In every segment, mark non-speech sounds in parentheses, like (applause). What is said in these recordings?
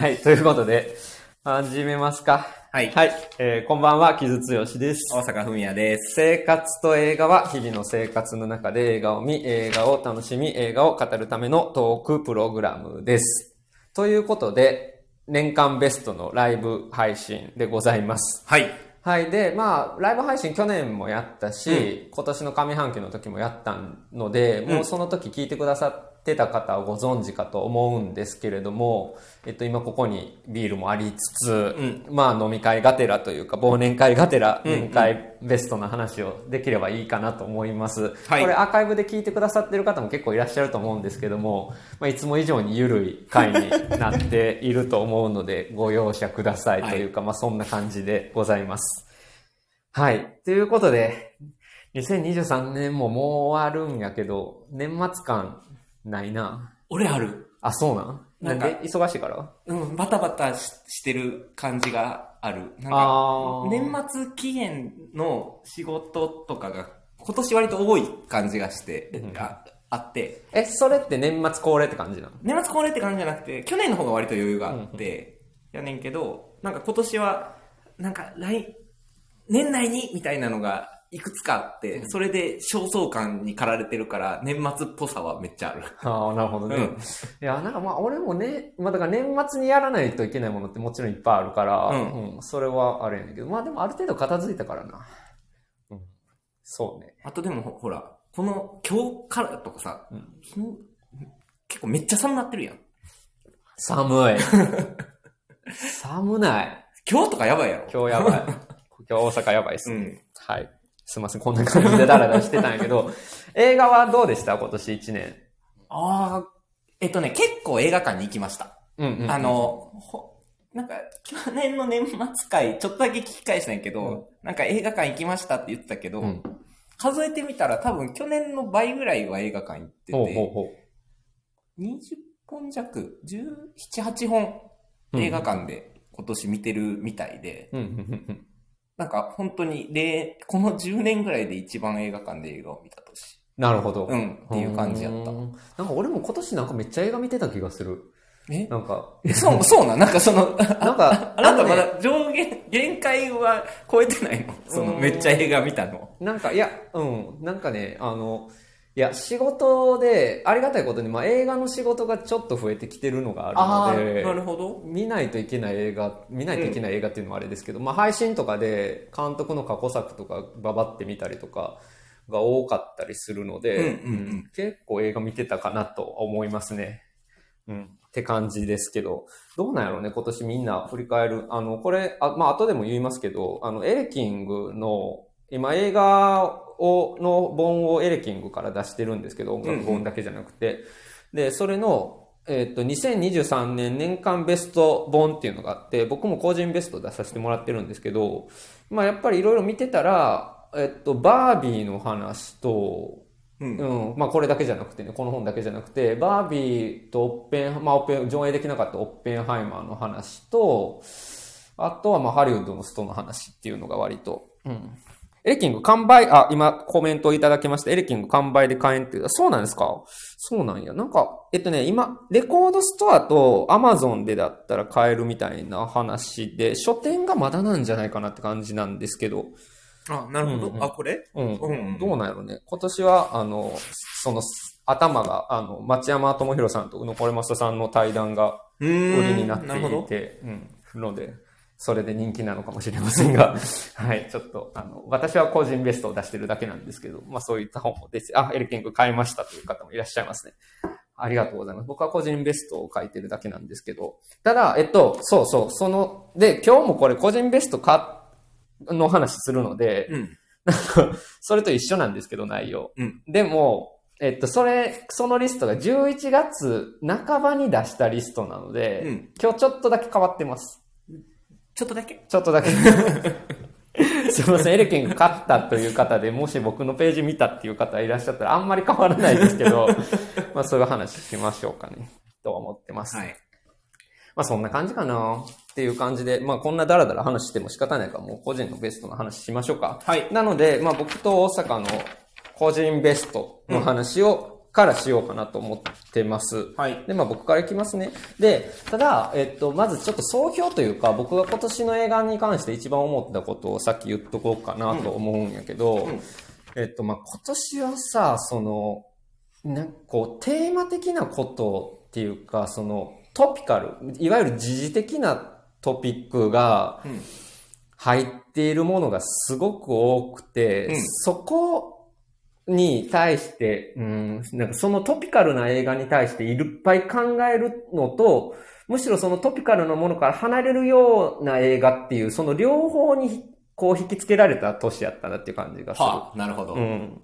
はい、ということで、始めますか。はい。はい、えー、こんばんは、木津剛です。大阪文也です。生活と映画は日々の生活の中で映画を見、映画を楽しみ、映画を語るためのトークプログラムです。ということで、年間ベストのライブ配信でございます。はい。はい。で、まあ、ライブ配信去年もやったし、今年の上半期の時もやったので、もうその時聞いてくださってた方はご存知かと思うんですけれども、えっと、今ここにビールもありつつ、まあ、飲み会がてらというか、忘年会がてら、年会ベストな話をできればいいかなと思います。はいこれアーカイブで聞いてくださってる方も結構いらっしゃると思うんですけども、まあ、いつも以上に緩い回になっていると思うので、ご容赦くださいというか、まあ、そんな感じでございます。はい。ということで、2023年ももう終わるんやけど、年末感ないな。俺ある。あ、そうなん？ななんで？忙しいから？うん、バタバタししてる感じがある。なんか、年末期限の仕事とかが今年割と多い感じがして、ああって、え、それって年末恒例って感じなの？年末恒例って感じじゃなくて、去年の方が割と余裕があって、やねんけど、なんか今年は、なんか来、年内にみたいなのがいくつかあって、それで焦燥感に駆られてるから、年末っぽさはめっちゃある。ああ、なるほどね。うんいや、なんかまあ、俺もね、まあだから年末にやらないといけないものってもちろんいっぱいあるから、うんうんそれはあれやねんけど、まあでもある程度片付いたからな。うん、そうね。あとでもほほら、この今日からとかさ、うん昨日結構めっちゃ寒なってるやん。寒い。(laughs) 寒ない。今日とかやばいやろ。今日やばい。(laughs) 今日大阪やばいっす。うん。はい。すいません、こんな感じでダラダラしてたんやけど、(laughs) 映画はどうでした？今年1年。ああ、えっとね、結構映画館に行きました。うんうん、あ、の、ほなんか、去年の年末会、ちょっとだけ聞き返したんやけど、うんなんか映画館行きましたって言ってたけど、うん。数えてみたら多分去年の倍ぐらいは映画館行ってて、ほうほうほう。20本弱、17、8本映画館で今年見てるみたいで、うんうんうんうん。なんか本当に、で、この10年ぐらいで一番映画館で映画を見た年。なるほど。うん、っていう感じやったう。んなんか俺も今年なんかめっちゃ映画見てた気がする。え？なんか、えそう、そうなんなんかその、(laughs) なんか、あなたまだ上限、限界は超えてないの？そのうんめっちゃ映画見たの。なんか、いや、うん、なんかね、あの、いや、仕事で、ありがたいことに、まあ映画の仕事がちょっと増えてきてるのがあるので、なるほど。見ないといけない映画、見ないといけない映画っていうのもあれですけど、まあ配信とかで監督の過去作とかババって見たりとかが多かったりするので、うんうんうん結構映画見てたかなと思いますね。うん。って感じですけど、どうなんやろうね、今年みんな振り返る。あの、これ、あまあ後でも言いますけど、あの、エレキングの、今映画を、の本をエレキングから出してるんですけど、音楽本だけじゃなくて。で、それの、えっと、2023年年間ベスト本っていうのがあって、僕も個人ベスト出させてもらってるんですけど、まあやっぱりいろいろ見てたら、えっと、バービーの話と、うん。うん。まあこれだけじゃなくてね、この本だけじゃなくて、バービーとオッペン、まあオッペン、上映できなかったオッペンハイマーの話と、あとはまあハリウッドのストの話っていうのが割と、うん。エレキング完売、あ、今コメントをいただきました。エレキング完売で買えんっていう。そうなんですか？そうなんや。なんか、えっとね、今、レコードストアとアマゾンでだったら買えるみたいな話で、書店がまだなんじゃないかなって感じなんですけど、あ、なるほど。うんうんあ、これ？うん。うんどうなんやろね。今年は、あの、その、頭が、あの、町山智博さんと宇野これまささんの対談がう売りになって。いて、うん。ので、それで人気なのかもしれませんが、(laughs) はい、ちょっと、あの、私は個人ベストを出してるだけなんですけど、まあそういった本もです。あ、エレキング買いましたという方もいらっしゃいますね。ありがとうございます。僕は個人ベストを書いてるだけなんですけど、ただ、えっと、そうそう、その、で、今日もこれ個人ベストか、の話するので、うん。(laughs) それと一緒なんですけど、内容。うんでも、えっと、それ、そのリストが11月半ばに出したリストなので、うん今日ちょっとだけ変わってます。ちょっとだけ。ちょっとだけ。(laughs) すいません、エレキング勝ったという方で、もし僕のページ見たっていう方いらっしゃったら、あんまり変わらないですけど、(laughs) まあそういう話しましょうかね、とは思ってます。はい。まあそんな感じかなっていう感じで、まあこんなダラダラ話しても仕方ないから、もう個人のベストの話しましょうか。はい。なので、まあ僕と大阪の個人ベストの話をからしようかなと思ってます。はい。で、まあ僕からいきますね。で、ただ、えっと、まずちょっと総評というか、僕が今年の映画に関して一番思ったことをさっき言っとこうかなと思うんやけど、うんえっと、まあ今年はさ、その、なんかこう、テーマ的なことっていうか、その、トピカル、いわゆる時事的なトピックがうん入っているものがすごく多くて、うんそこに対して、うん、なんかそのトピカルな映画に対していっぱい考えるのと、むしろそのトピカルなものから離れるような映画っていう、その両方にこう引きつけられた年やったなっていう感じがする。はあ、なるほど。うん。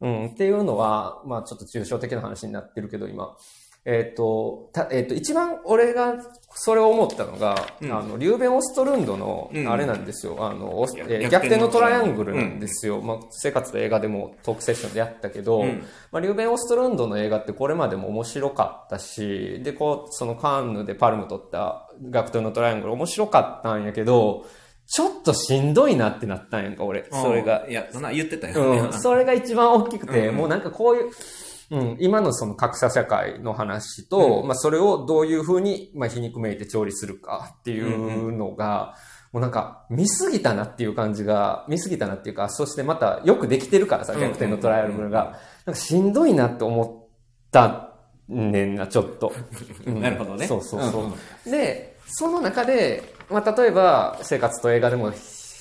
うん。っていうのは、まあちょっと抽象的な話になってるけど、今。えっ、と、た、えっ、と、一番俺がそれを思ったのが、うんあの、リューベン・オストルンドのう、んあれなんですよ。あの、オスやえー逆逆転のトライアングルなんですよ。まあ、生活と映画でもトークセッションでやったけど、うんまあ、リューベン・オストルンドの映画ってこれまでも面白かったし、で、こう、そのカンヌでパルム取った逆転のトライアングル面白かったんやけど、ちょっとしんどいなってなったんやんか、俺。それが。いや、そんな言ってたよね。うん、それが一番大きくて、うんもうなんかこういう、うん、今のその格差社会の話と、まあそれをどういうふうに、まあ皮肉めいて調理するかっていうのが、もうなんか見すぎたなっていう感じが、見すぎたなっていうか、そしてまたよくできてるからさ、うん。逆転のトライアルが。なんかしんどいなって思ったねんな、ちょっと。(laughs) うん。なるほどね。そうそうそう。うんうん。で、その中で、まあ、例えば、生活と映画でも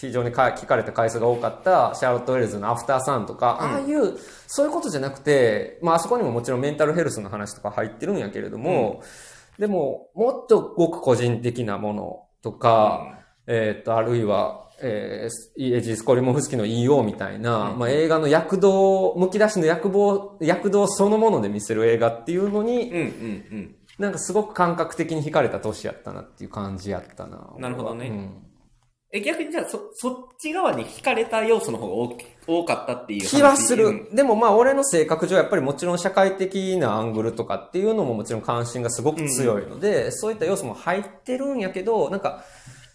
非常にか聞かれた回数が多かった、シャーロット・ウェルズのアフターサンとか、うん。ああいう、そういうことじゃなくて、まあ、あそこにももちろんメンタルヘルスの話とか入ってるんやけれども、でも、もっとごく個人的なものとか、えっと、あるいは、えー、エジス・コリモフスキの EO みたいな、うん。まあ、映画の躍動、むき出しの躍動、躍動そのもので見せる映画っていうのに、うんうんうん。なんかすごく感覚的に惹かれた年やったなっていう感じやったな。なるほどね。うんえ、逆にじゃあ、そ、そっち側に惹かれた要素の方が多多かったっていう話気はする。うんでもまあ俺の性格上やっぱりもちろん社会的なアングルとかっていうのももちろん関心がすごく強いので、そういった要素も入ってるんやけど、なんか、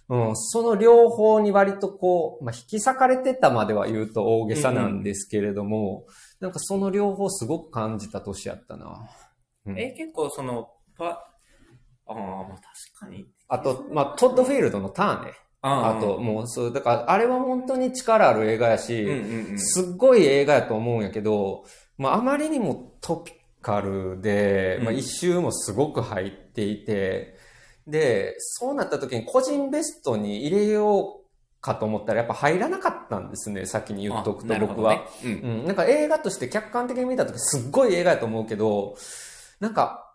うん、その両方に割とこう、まあ、引き裂かれてたまでは言うと大げさなんですけれども、なんかその両方すごく感じた年やったな。うんえ、結構その、パ、ああ、まあ確かに。あと、まあ、トッドフィールドのターンね。ああと、もう、そう、だから、あれは本当に力ある映画やし。すっごい映画やと思うんやけど、まあ、あまりにもトピカルで、うん。まあ、一周もすごく入っていて、で、そうなった時に個人ベストに入れようかと思ったらやっぱ入らなかったんですね、先に言っとくと僕は。うん。うん、なんか映画として客観的に見た時すっごい映画やと思うけど、なんか、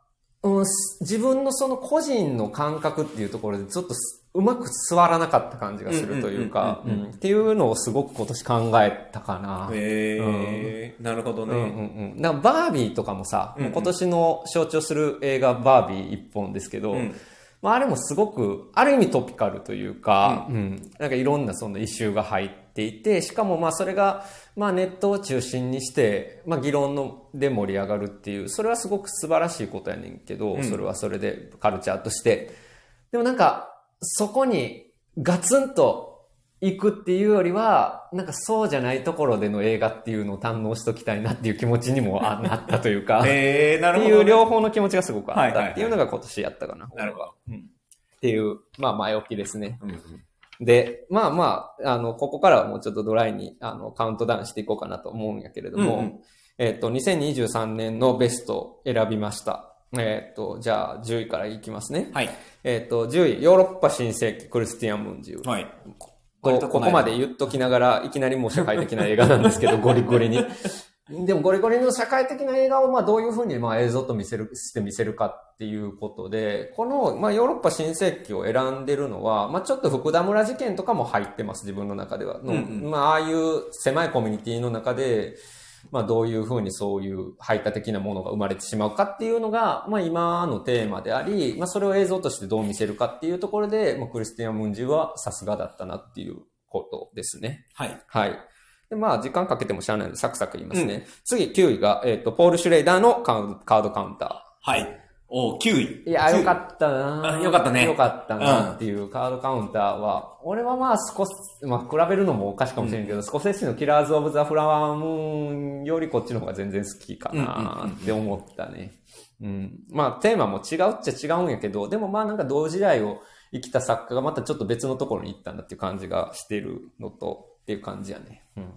うん、す自分のその個人の感覚っていうところでちょっとすうまく座らなかった感じがするというか、うんうんうんうんうん。っていうのをすごく今年考えたかな。へえ、なるほどうんうんね。うん。なバービーとかもさ、うん。うん今年の象徴する映画バービー一本ですけど、うん。まああれもすごく、ある意味トピカルというか、うん、なんかいろんなそのイシューが入っていて、しかもまあそれが、まあネットを中心にして、まあ議論ので盛り上がるっていう、それはすごく素晴らしいことやねんけど、うんそれはそれでカルチャーとして。でもなんか、そこにガツンと行くっていうよりは、なんかそうじゃないところでの映画っていうのを堪能しときたいなっていう気持ちにもあなったというか、へ (laughs) え、なってるほどね。いう両方の気持ちがすごくあはいはいはいったっていうのが今年やったかな。なるほど。うんっていう、まあ前置きですね。うんうんで、まあまあ、あの、ここからはもうちょっとドライに、あの、カウントダウンしていこうかなと思うんやけれども、うんうんえっ、と、2023年のベストを選びました。えっ、と、じゃあ10位からいきますね。はい。えっ、と、10位、ヨーロッパ新世紀クリスティアン・ムンジュ。はい。とここまで言っときながら、いきなりもう社会的な映画なんですけど、(laughs) ゴリゴリに。でもゴリゴリの社会的な映画をまあどういうふうにまあ映像と見せる、して見せるかっていうことで、このまあヨーロッパ新世紀を選んでるのは、まあちょっと福田村事件とかも入ってます、自分の中では。のうんうんまあああいう狭いコミュニティの中で、まあどういうふうにそういう排他的なものが生まれてしまうかっていうのが、まあ今のテーマであり、まあそれを映像としてどう見せるかっていうところで、まあクリスティアン・ムンジュはさすがだったなっていうことですね。はい。はい。で、まあ、時間かけてもしゃあないので、サクサク言いますね。次、9位が、えっ、と、ポール・シュレイダーのカードカウンタはい。ー。お9位。いや、よかったなあよかったねよかったなっていうカードカウンターは、俺はまあ少し、まあ比べるのもおかしいかもしれんけど、スコセッシのキラーズ・オブ・ザ・フラワームーンよりこっちの方が全然好きかなって思ったね。うん。まあテーマも違うっちゃ違うんやけど、でもまあなんか同時代を生きた作家がまたちょっと別のところに行ったんだっていう感じがしてるのと、っていう感じやね。うん。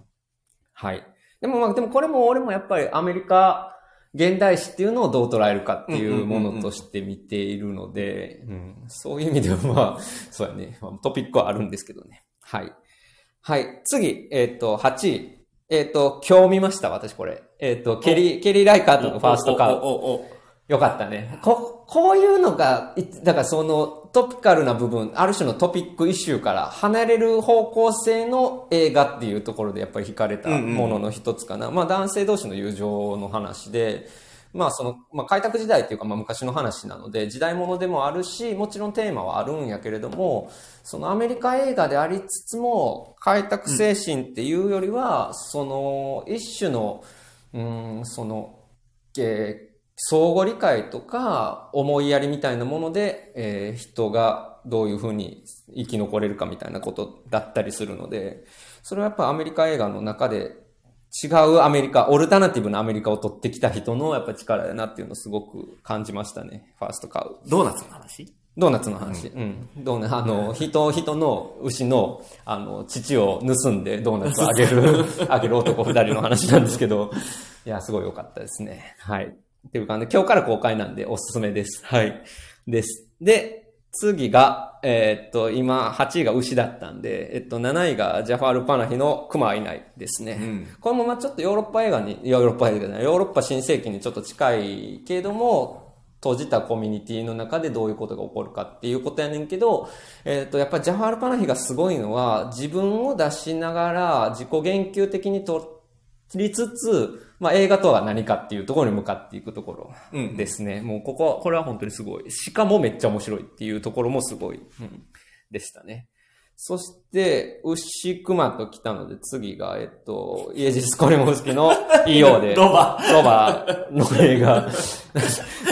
はい。でもまあ、でもこれも俺もやっぱりアメリカ、現代史っていうのをどう捉えるかっていうものとして見ているので、うんそういう意味ではまあ、(laughs) そうやね、まあトピックはあるんですけどね。はい。はい。次、えっ、と、8位。えっ、と、今日見ました、私これ。えっ、と、ケリー、ケリー・ライカートのファーストカウおおおおよかったね。こ、こういうのが、いだからそのトピカルな部分、ある種のトピックイシューから離れる方向性の映画っていうところでやっぱり惹かれたものの一つかな。まあ男性同士の友情の話で、まあその、まあ開拓時代っていうかまあ昔の話なので時代物でもあるし、もちろんテーマはあるんやけれども、そのアメリカ映画でありつつも開拓精神っていうよりは、その一種の、うん、その、えー相互理解とか思いやりみたいなもので、えー人がどういうふうに生き残れるかみたいなことだったりするので、それはやっぱアメリカ映画の中で違うアメリカ、オルタナティブなアメリカを取ってきた人のやっぱ力だなっていうのをすごく感じましたね。ファーストカウ。ドーナツの話？ドーナツの話。うん。ドーナツ、あの、人、人の牛の、あの、乳を盗んでドーナツをあげる、(laughs) あげる男二人の話なんですけど、いや、すごい良かったですね。はい。っていう感じで、今日から公開なんでおすすめです。はい。です。で、次が、えーっと、今、8位が牛だったんで、えっと、7位がジャファール・パナヒのクマはいないですね。うんこれもまあちょっとヨーロッパ映画に、ヨーロッパ映画じゃない、ヨーロッパ新世紀にちょっと近いけれども、閉じたコミュニティの中でどういうことが起こるかっていうことやねんけど、えっ、と、やっぱりジャファール・パナヒがすごいのは、自分を出しながら自己言及的に取りつつ、まあ映画とは何かっていうところに向かっていくところうんですね。もうここ、これは本当にすごい。しかもめっちゃ面白いっていうところもすごい、うん、でしたね。そして、牛熊と来たので、次が、えっと、イエジス・コレモフスキの EO で、(laughs) ロバロバの映画。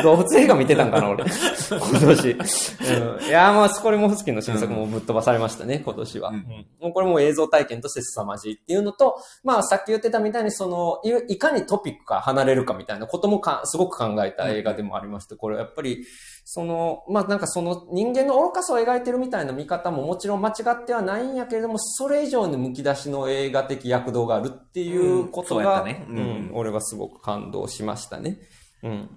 動物映画見てたんかな、俺。今年。うん、いや、まあ、スコレモフスキの新作もぶっ飛ばされましたね、今年は。うんうんもうこれも映像体験として凄まじいっていうのと、まあ、さっき言ってたみたいに、その、いいかにトピックから離れるかみたいなこともか、すごく考えた映画でもありまして、これやっぱり、その、まあなんかその人間の愚かさを描いてるみたいな見方ももちろん間違ってはないんやけれども、それ以上に剥き出しの映画的躍動があるっていうことが、ったねうんうん俺はすごく感動しましたね。うん。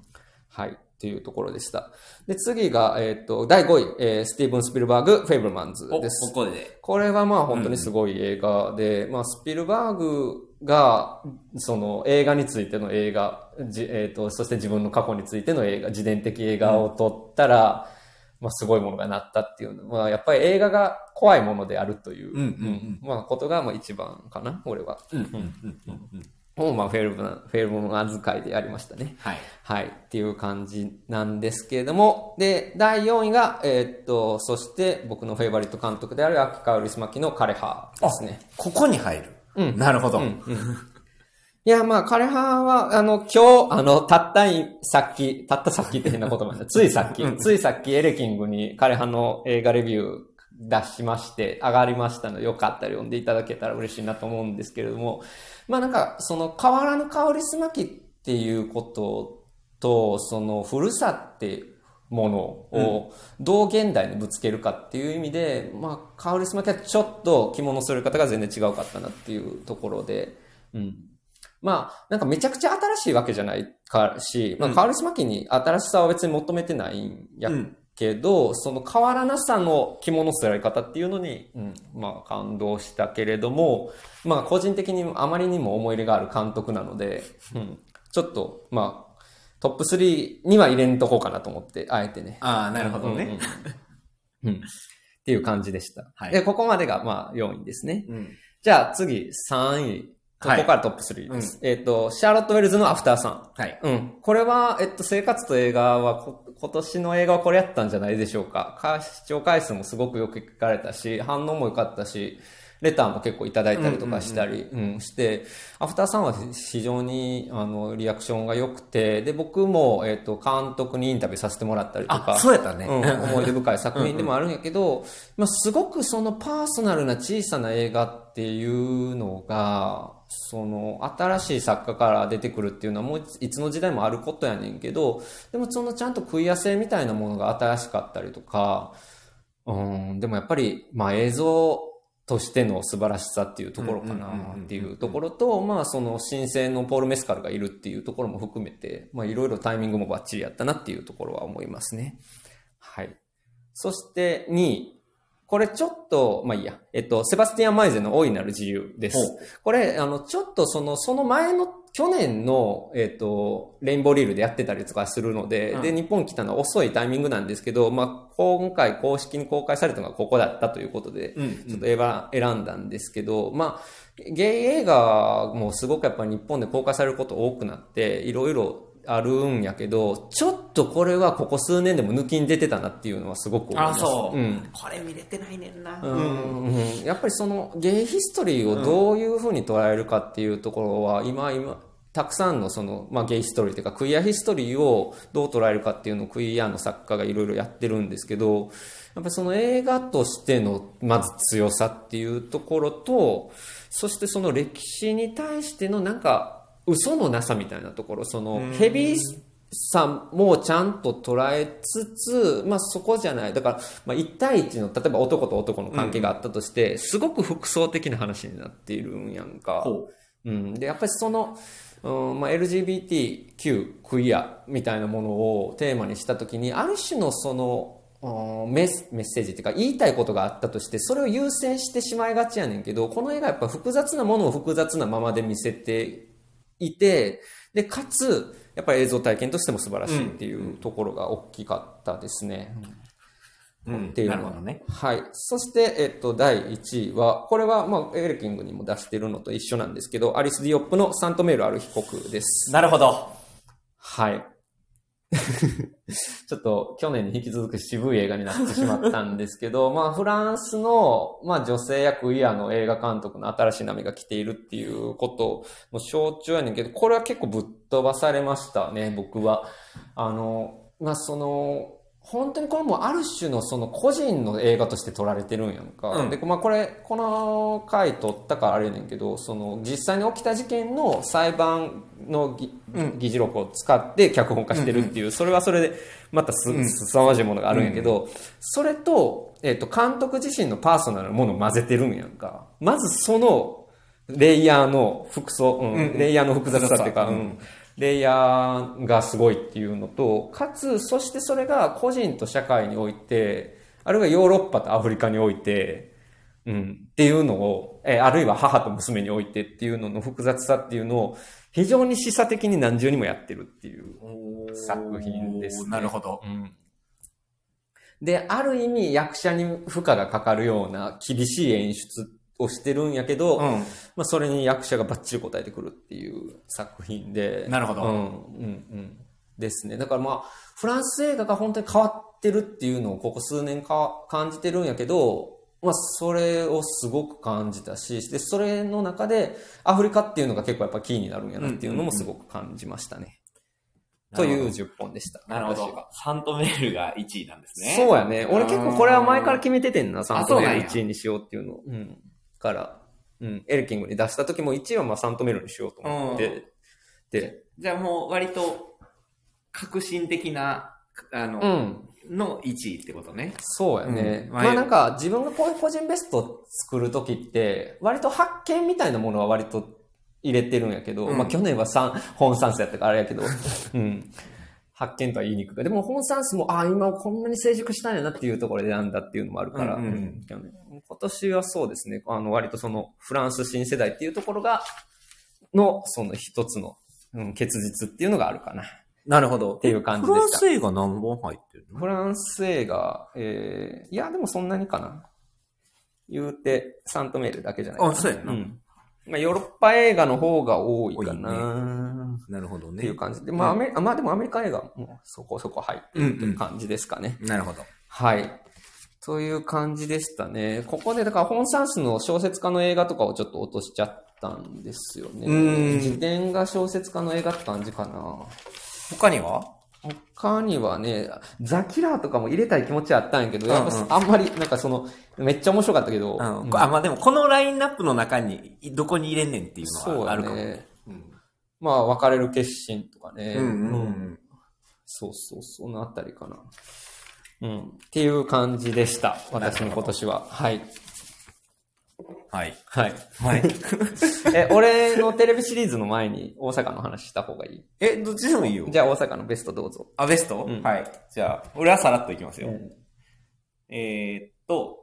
はい。っていうところでした。で、次が、えっ、と、第5位、えースティーブン・スピルバーグ、フェイブルマンズお、です。ここで。これはまあ本当にすごい映画で、まあスピルバーグが、その映画についての映画、じえっ、と、そして自分の過去についての映画、自伝的映画を撮ったら、まあすごいものがなったっていうのは、まあやっぱり映画が怖いものであるという、うんうんうんまあことがまあ一番かな、俺は。うんうんうんうんうん。をまあフェルブナ、フェルブナ扱いでやりましたね。はい。はい。っていう感じなんですけれども。で、第4位が、えーっと、そして僕のフェイバリット監督である秋川ウリスマキの枯葉ですね。ここに入る。うんなるほど。いや、まあ、枯葉は、あの、今日、あの、たったい、さっき、たったさっきって変な言葉な (laughs) んだ。ついさっき、ついさっきエレキングに枯葉の映画レビュー出しまして、上がりましたので、よかったら読んでいただけたら嬉しいなと思うんですけれども、まあなんか、その、変わらぬ香りすまきっていうことと、その、古さって、ものをどう現代にぶつけるかっていう意味で、まあ、香りすまきはちょっと着物する方が全然違うかったなっていうところで、うん。まあ、なんかめちゃくちゃ新しいわけじゃないかし、まあ、うんカールスマキに新しさは別に求めてないんやうんけど、その変わらなさの着物すられ方っていうのに、うん、まあ感動したけれども、まあ個人的にあまりにも思い入れがある監督なので、うん、ちょっと、まあ、トップ3には入れんとこうかなと思って、あえてね。ああ、なるほどね。うんうんうん。うんっていう感じでした。はいで、ここまでがまあ4位ですね。うん。じゃあ次、3位。こはいこからトップ3です。えっ、と、シャーロット・ウェルズのアフターさん。はい。うん。これは、えっと、生活と映画はこ、今年の映画はこれやったんじゃないでしょうか。か視聴回数もすごくよく聞かれたし、反応も良かったし、レターも結構いただいたりとかしたり、うんして、アフターさんは非常に、あの、リアクションが良くて、で、僕も、えっ、と、監督にインタビューさせてもらったりとか、あ、そうやったね。うん、思い出深い作品でもあるんやけど、まあ、すごくそのパーソナルな小さな映画っていうのが、その新しい作家から出てくるっていうのはもういつの時代もあることやねんけど、でもそのちゃんとクイア性みたいなものが新しかったりとか、うん、でもやっぱり、まあ映像としての素晴らしさっていうところかなっていうところと、まあその新生のポール・メスカルがいるっていうところも含めて、まあいろいろタイミングもバッチリやったなっていうところは思いますね。はい。そして2位。これちょっと、まあいいや。えっと、セバスティアン・マイゼの大いなる自由です。これ、あの、ちょっとその、その前の、去年の、えっと、レインボーリールでやってたりとかするので、うんで、日本来たのは遅いタイミングなんですけど、まあ、今回公式に公開されたのがここだったということで、うんちょっと選選んだんですけど、まあ、ゲイ映画もすごくやっぱり日本で公開されること多くなって、いろいろあるんやけど、ちょっとこれはここ数年でも抜きに出てたなっていうのはすごく思いまあ、す。そう。ん。これ見れてないねんな。うんうんやっぱりそのゲイヒストリーをどういうふうに捉えるかっていうところは、今、今、たくさんのその、まあ、ゲイヒストリーというか、クイアヒストリーをどう捉えるかっていうのをクイアの作家がいろいろやってるんですけど、やっぱりその映画としての、まず強さっていうところと、そしてその歴史に対してのなんか、嘘のなさみたいなところ、そのヘビーさもちゃんと捉えつつ、まあそこじゃない。だから、まあ1対1の、例えば男と男の関係があったとして、すごく複層的な話になっているんやんか。ほうん。で、やっぱりその、うんまあ、LGBTQ、クイアみたいなものをテーマにしたときに、ある種のその、うんメスメッセージっていうか言いたいことがあったとして、それを優先してしまいがちやねんけど、この映画やっぱ複雑なものを複雑なままで見せていて、で、かつ、やっぱり映像体験としても素晴らしいっていうところが大きかったですね。う。うんっていうのはね。はい。そして、えっと、第1位は、これは、まあ、エレキングにも出してるのと一緒なんですけど、アリス・ディオップのサントメールある被告です。なるほど。はい。(laughs) ちょっと去年に引き続く渋い映画になってしまったんですけど、まあフランスの、まあ女性役イヤーの映画監督の新しい波が来ているっていうことの象徴やねんけど、これは結構ぶっ飛ばされましたね、僕は。あの、まあその、本当にこれもある種のその個人の映画として撮られてるんやんか。うん。で、まあこれ、この回撮ったからあれやねんけど、その実際に起きた事件の裁判のぎ議事録を使って脚本化してるっていう、それはそれでまたす、すさまじいものがあるんやけど、それと、えっ、と、監督自身のパーソナルなものを混ぜてるんやんか。まずその、レイヤーの複層、うんうんレイヤーの複雑さっていうか、うん。うんレイヤーがすごいっていうのと、かつ、そしてそれが個人と社会において、あるいはヨーロッパとアフリカにおいて、うん、っていうのを、えーあるいは母と娘においてっていうのの複雑さっていうのを、非常に示唆的に何重にもやってるっていう。作品ですねなるほど。うんで、ある意味役者に負荷がかかるような厳しい演出をしてるんやけど、うまあそれに役者がバッチリ答えてくるっていう作品で。なるほどうん、うん、うん。ですね。だからまあ、フランス映画が本当に変わってるっていうのをここ数年か感じてるんやけど、まあそれをすごく感じたし、で、それの中でアフリカっていうのが結構やっぱキーになるんやなっていうのもすごく感じましたね。という10本でした。なるほど。サントメールが1位なんですね。そうやね。俺結構これは前から決めててんな、サントメールそうなんや1位にしようっていうのを。うん。から、うん。エレキングに出した時も1位はまあサントメールにしようと思って。で、じゃあもう割と革新的な、あの、うん。の1位ってことね。そうやね。うんまあなんか自分がこういう個人ベスト作る時って、割と発見みたいなものは割と入れてるんやけど、うんまあ去年は三本算数やったからあれやけど、(laughs) うん。発見とは言いにくくでも本算数も、ああ、今こんなに成熟したんやなっていうところで選んだっていうのもあるから、うんうん今年はそうですね、あの割とそのフランス新世代っていうところが、のその一つの、うん、結実っていうのがあるかな。っなるほど。っていう感じでした。映画何本入ってるフランス映画、えー、いや、でもそんなにかな。言うて、サントメールだけじゃないかな。あそうやなうん。まあ、ヨーロッパ映画の方が多いか多いな、なるほどね。っていう感じで。まあ、アメリカ、まあでもアメリカ映画もそこそこ入ってるっていう感じですかね。なるほど。はい。という感じでしたね。ここで、だから本サンスの小説家の映画とかをちょっと落としちゃったんですよね。うん自伝が小説家の映画って感じかな。他には？他にはね、ザ・キラーとかも入れたい気持ちはあったんやけど、やっぱうんうんあんまり、なんかその、めっちゃ面白かったけど、うんうんこあ、まあでもこのラインナップの中にどこに入れんねんっていうのはあるかも。ね。うんまあ、別れる決心とかね。うんうんううんん。そうそう、そのあたりかな。うん。っていう感じでした。私の今年は。はい。はい。はい。はい。(laughs) え、俺のテレビシリーズの前に大阪の話した方がいい？え、どっちでもいいよ。じゃあ大阪のベストどうぞ。あ、ベスト、うんはい。じゃあ、俺はさらっといきますよ。えーっと、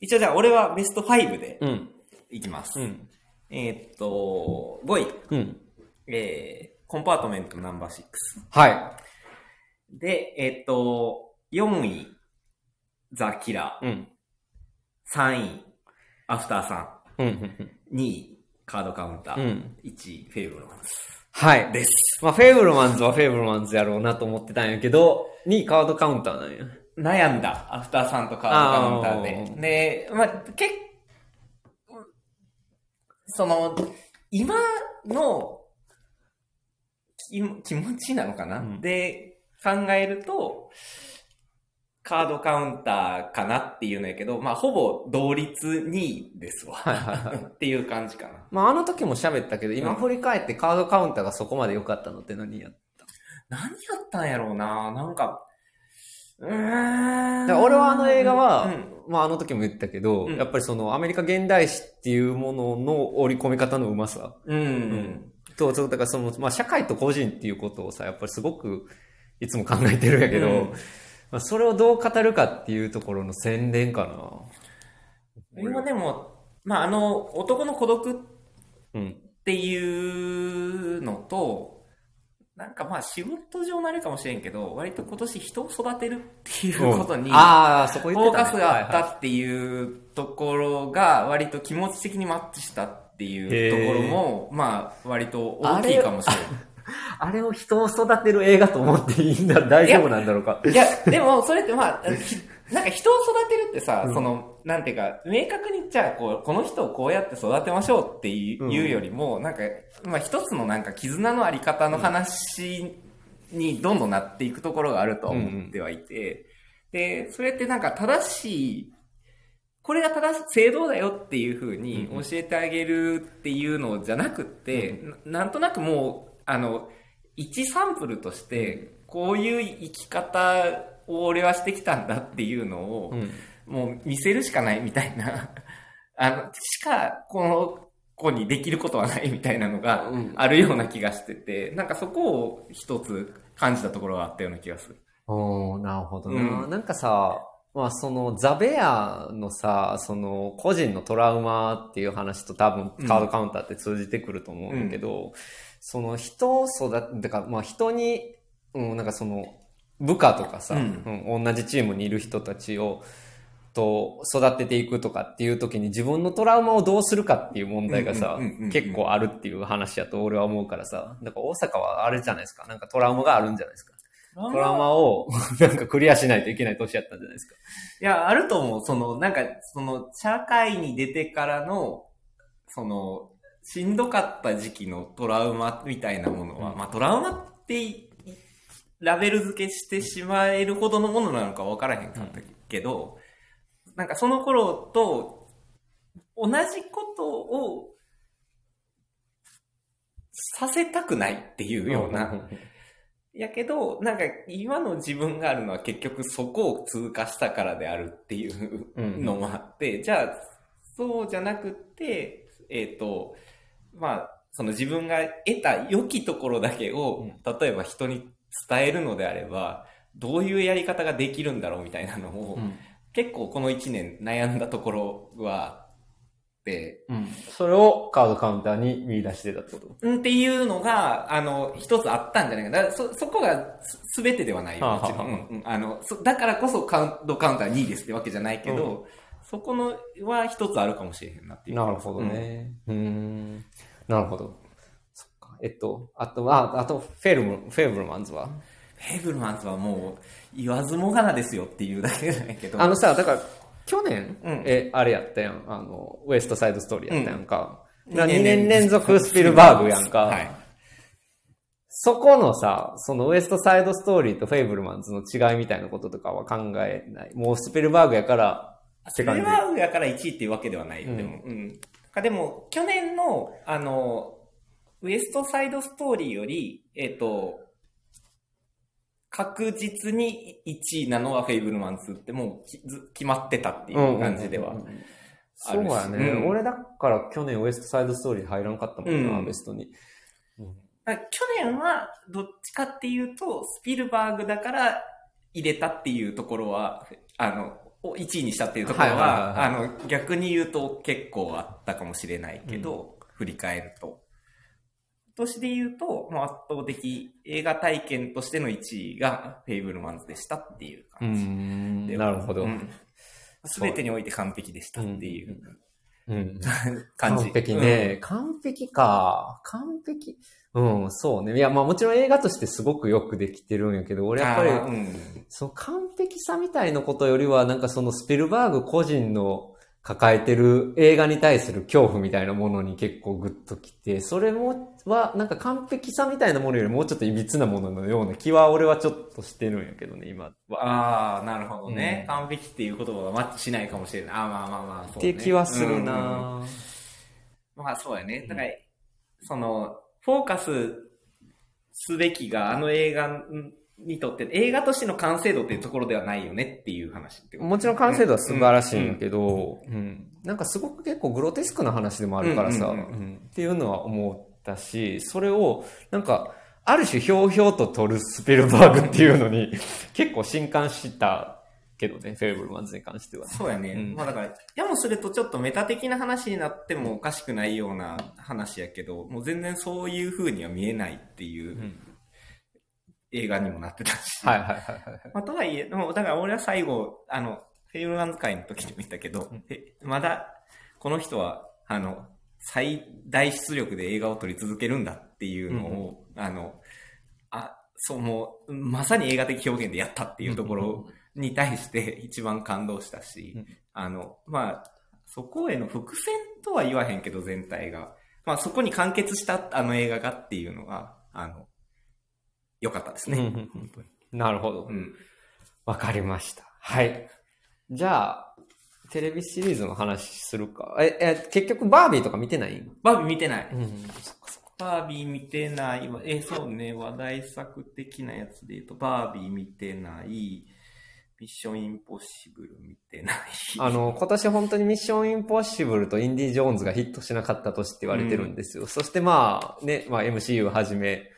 一応じゃあ俺はベスト5でうん。いきます。うん。えーっと、5位、うん。えー、コンパートメントナンバー6。はで、えーっと、4位、ザ・キラい。うん。ー。3位、アフターさうん。うん。ん。2位、カードカウンター。うん。1位、フェイブルマンズ。はい。です。まあ、フェイブルマンズはフェイブルマンズやろうなと思ってたんやけど、2位カードカウンターなんや。悩んだ。アフターさんとカードカウンターで。で、まあ、結その、今の気気持ちなのかな、うんで、考えると、カードカウンターかなっていうのやけど、まあ、ほぼ同率2位ですわ。はいはいはい (laughs) っていう感じかな。まあ、あの時も喋ったけど、今振り返ってカードカウンターがそこまで良かったのって何や何やったんやろうな？なんか、うーん。だ俺はあの映画は、うんまああの時も言ったけど、うんやっぱりそのアメリカ現代史っていうものの織り込み方のうまさ。うん。んと、そうだからその、まあ社会と個人っていうことをさ、やっぱりすごくいつも考えてるんやけど、うんまあそれをどう語るかっていうところの洗練かな。今でも、まあ、あの、男の孤独っうん。ていうのと、なんかまあ仕事上なれかもしれんけど、割と今年人を育てるっていうことに、フああ、そこね。ォーカスがあったっていうところが、割と気持ち的にマッチしたっていうところも、まあ、割と大きいかもしれない。(laughs) あれを人を育てる映画と思っていいんだ、大丈夫なんだろうか。いや、でも、それってまあ、ひ (laughs) なんか人を育てるってさ、うん。その、なんていうか、明確にじゃあ、こう、この人をこうやって育てましょうっていう,、うんよりも、なんか、まあ一つのなんか絆のあり方の話にどんどんなっていくところがあるとは思ってはいて、で、それってなんか正しい、これが正しい、正道だよっていう風に教えてあげるっていうのじゃなくって、ななんとなくもう、あの、一サンプルとして、こういう生き方を俺はしてきたんだっていうのを、うん。もう見せるしかないみたいな、(laughs) あの、しか、この子にできることはないみたいなのがうんあるような気がしてて、なんかそこを一つ感じたところがあったような気がする。おーなるほどな。うんなんかさ、まあそのザ・ベアのさ、その個人のトラウマっていう話と多分カードカウンターって通じてくると思うんだけど、その人を育て、だからまあ人に、うん、なんかその部下とかさ、ううん同じチームにいる人たちを、と育てていくとかっていう時に自分のトラウマをどうするかっていう問題がさうんうんうんうんうん、結構あるっていう話やと俺は思うからさ、だから大阪はあれじゃないですか。なんかトラウマがあるんじゃないですか。トラウマを (laughs) なんかクリアしないといけない年やったんじゃないですか。いや、あると思う。その、なんか、その、社会に出てからの、その、しんどかった時期のトラウマみたいなものは、うんまあトラウマってい、ラベル付けしてしまえるほどのものなのか分からへんかったけど、なんかその頃と同じことをさせたくないっていうような、やけど、なんか今の自分があるのは結局そこを通過したからであるっていううん。のもあって、じゃあ、そうじゃなくて、えっ、と、まあ、その自分が得た良きところだけを、例えば人に伝えるのであれば、どういうやり方ができるんだろうみたいなのを、うん。結構この1年悩んだところはうんそれをカードカウンターに見出してたってこと？うんっていうのが、あの、一つあったんじゃないかな。そ、そこがすべてではないもちろん。うんうんあの、そだからこそカウントカウンター2位ですってわけじゃないけど、そこのは一つあるかもしれへんなっていう。なるほどね。うーん。なるほど。そっか。えっと、あとは、あと、フェルム、フェーブルマンズは？フェイブルマンズはもう、言わずもがなですよっていうだけなんやけど。あのさ、だから、去年、うんえ、あれやったやん。あの、ウエストサイドストーリーやったやんか。うん2年連続スピルバーグやんか。はい。そこのさ、そのウエストサイドストーリーとフェイブルマンズの違いみたいなこととかは考えない。もうスピルバーグやから、スピルバーグやから1位っていうわけではないよ、でも。うん。でも、去年の、あの、ウエストサイドストーリーより、えっ、と、確実に1位なのはフェイブルマンズってもう決まってたっていう感じではうんうんうんうん。あるし。そうやね、うん。俺だから去年ウエストサイドストーリー入らんかったもんな、うんベストに。だから去年はどっちかっていうと、スピルバーグだから入れたっていうところは、あの、を1位にしたっていうところは、あの、逆に言うと結構あったかもしれないけど、振り返ると。今年で言うと、もう圧倒的映画体験としての1位がフェイブルマンズでしたっていうう感じ。なるほど。すべてにおいて完璧でしたっていううん感じ。完璧ね、完璧か。完璧？うん、そうね。いや、まあもちろん映画としてすごくよくできてるんやけど、うん。俺やっぱり、うんその完璧さみたいなことよりは、なんかそのスピルバーグ個人の抱えてる映画に対する恐怖みたいなものに結構グッときて、それも、は、なんか完璧さみたいなものよりもうちょっと歪なもののような気は俺はちょっとしてるんやけどね、今は。ああ、なるほどね、うん完璧っていう言葉がマッチしないかもしれない。あーまあまあまあ、そう、ね。って気はするうんうんなまあそうやね。だから、その、フォーカスすべきがあの映画にとって、映画としての完成度っていうところではないよねっていう話ってこと。もちろん完成度は素晴らしいんやけど、うん。なんかすごく結構グロテスクな話でもあるからさ、うんうんうん。うん。っていうのは思ったし、それを、なんか、ある種ひょうひょうと撮るスピルバーグっていうのに結構震撼したけどね、フェーブルマンズに関しては。そうやね。うん。まあだから、やもするとちょっとメタ的な話になってもおかしくないような話やけど、もう全然そういう風には見えないっていううん映画にもなってたし。はいはいはいはい。まあ、とはいえ、でもだから俺は最後、あの、フェイブルマンズ会の時にも言ったけど、えまだ、この人は、あの、最大出力で映画を撮り続けるんだっていうのを、あの、あ、そう、もう、まさに映画的表現でやったっていうところに対して一番感動したし、うんあの、まあ、そこへの伏線とは言わへんけど、全体が。まあ、そこに完結したあの映画がっていうのが、あの、良かったですね。うんうんうん本当に。なるほどう。ん。わかりました。はい。じゃあ、テレビシリーズの話するか。え、え、結局バービーとか見てない？バービー見てない。うん。バービー見てないわ。え、そうね、話題作的なやつで言うと、バービー見てない。ミッションインポッシブル見てない。あの、今年本当にミッションインポッシブルとインディ・ジョーンズがヒットしなかった年って言われてるんですよ。そしてまあ、ね、まあ MCU をはじめ、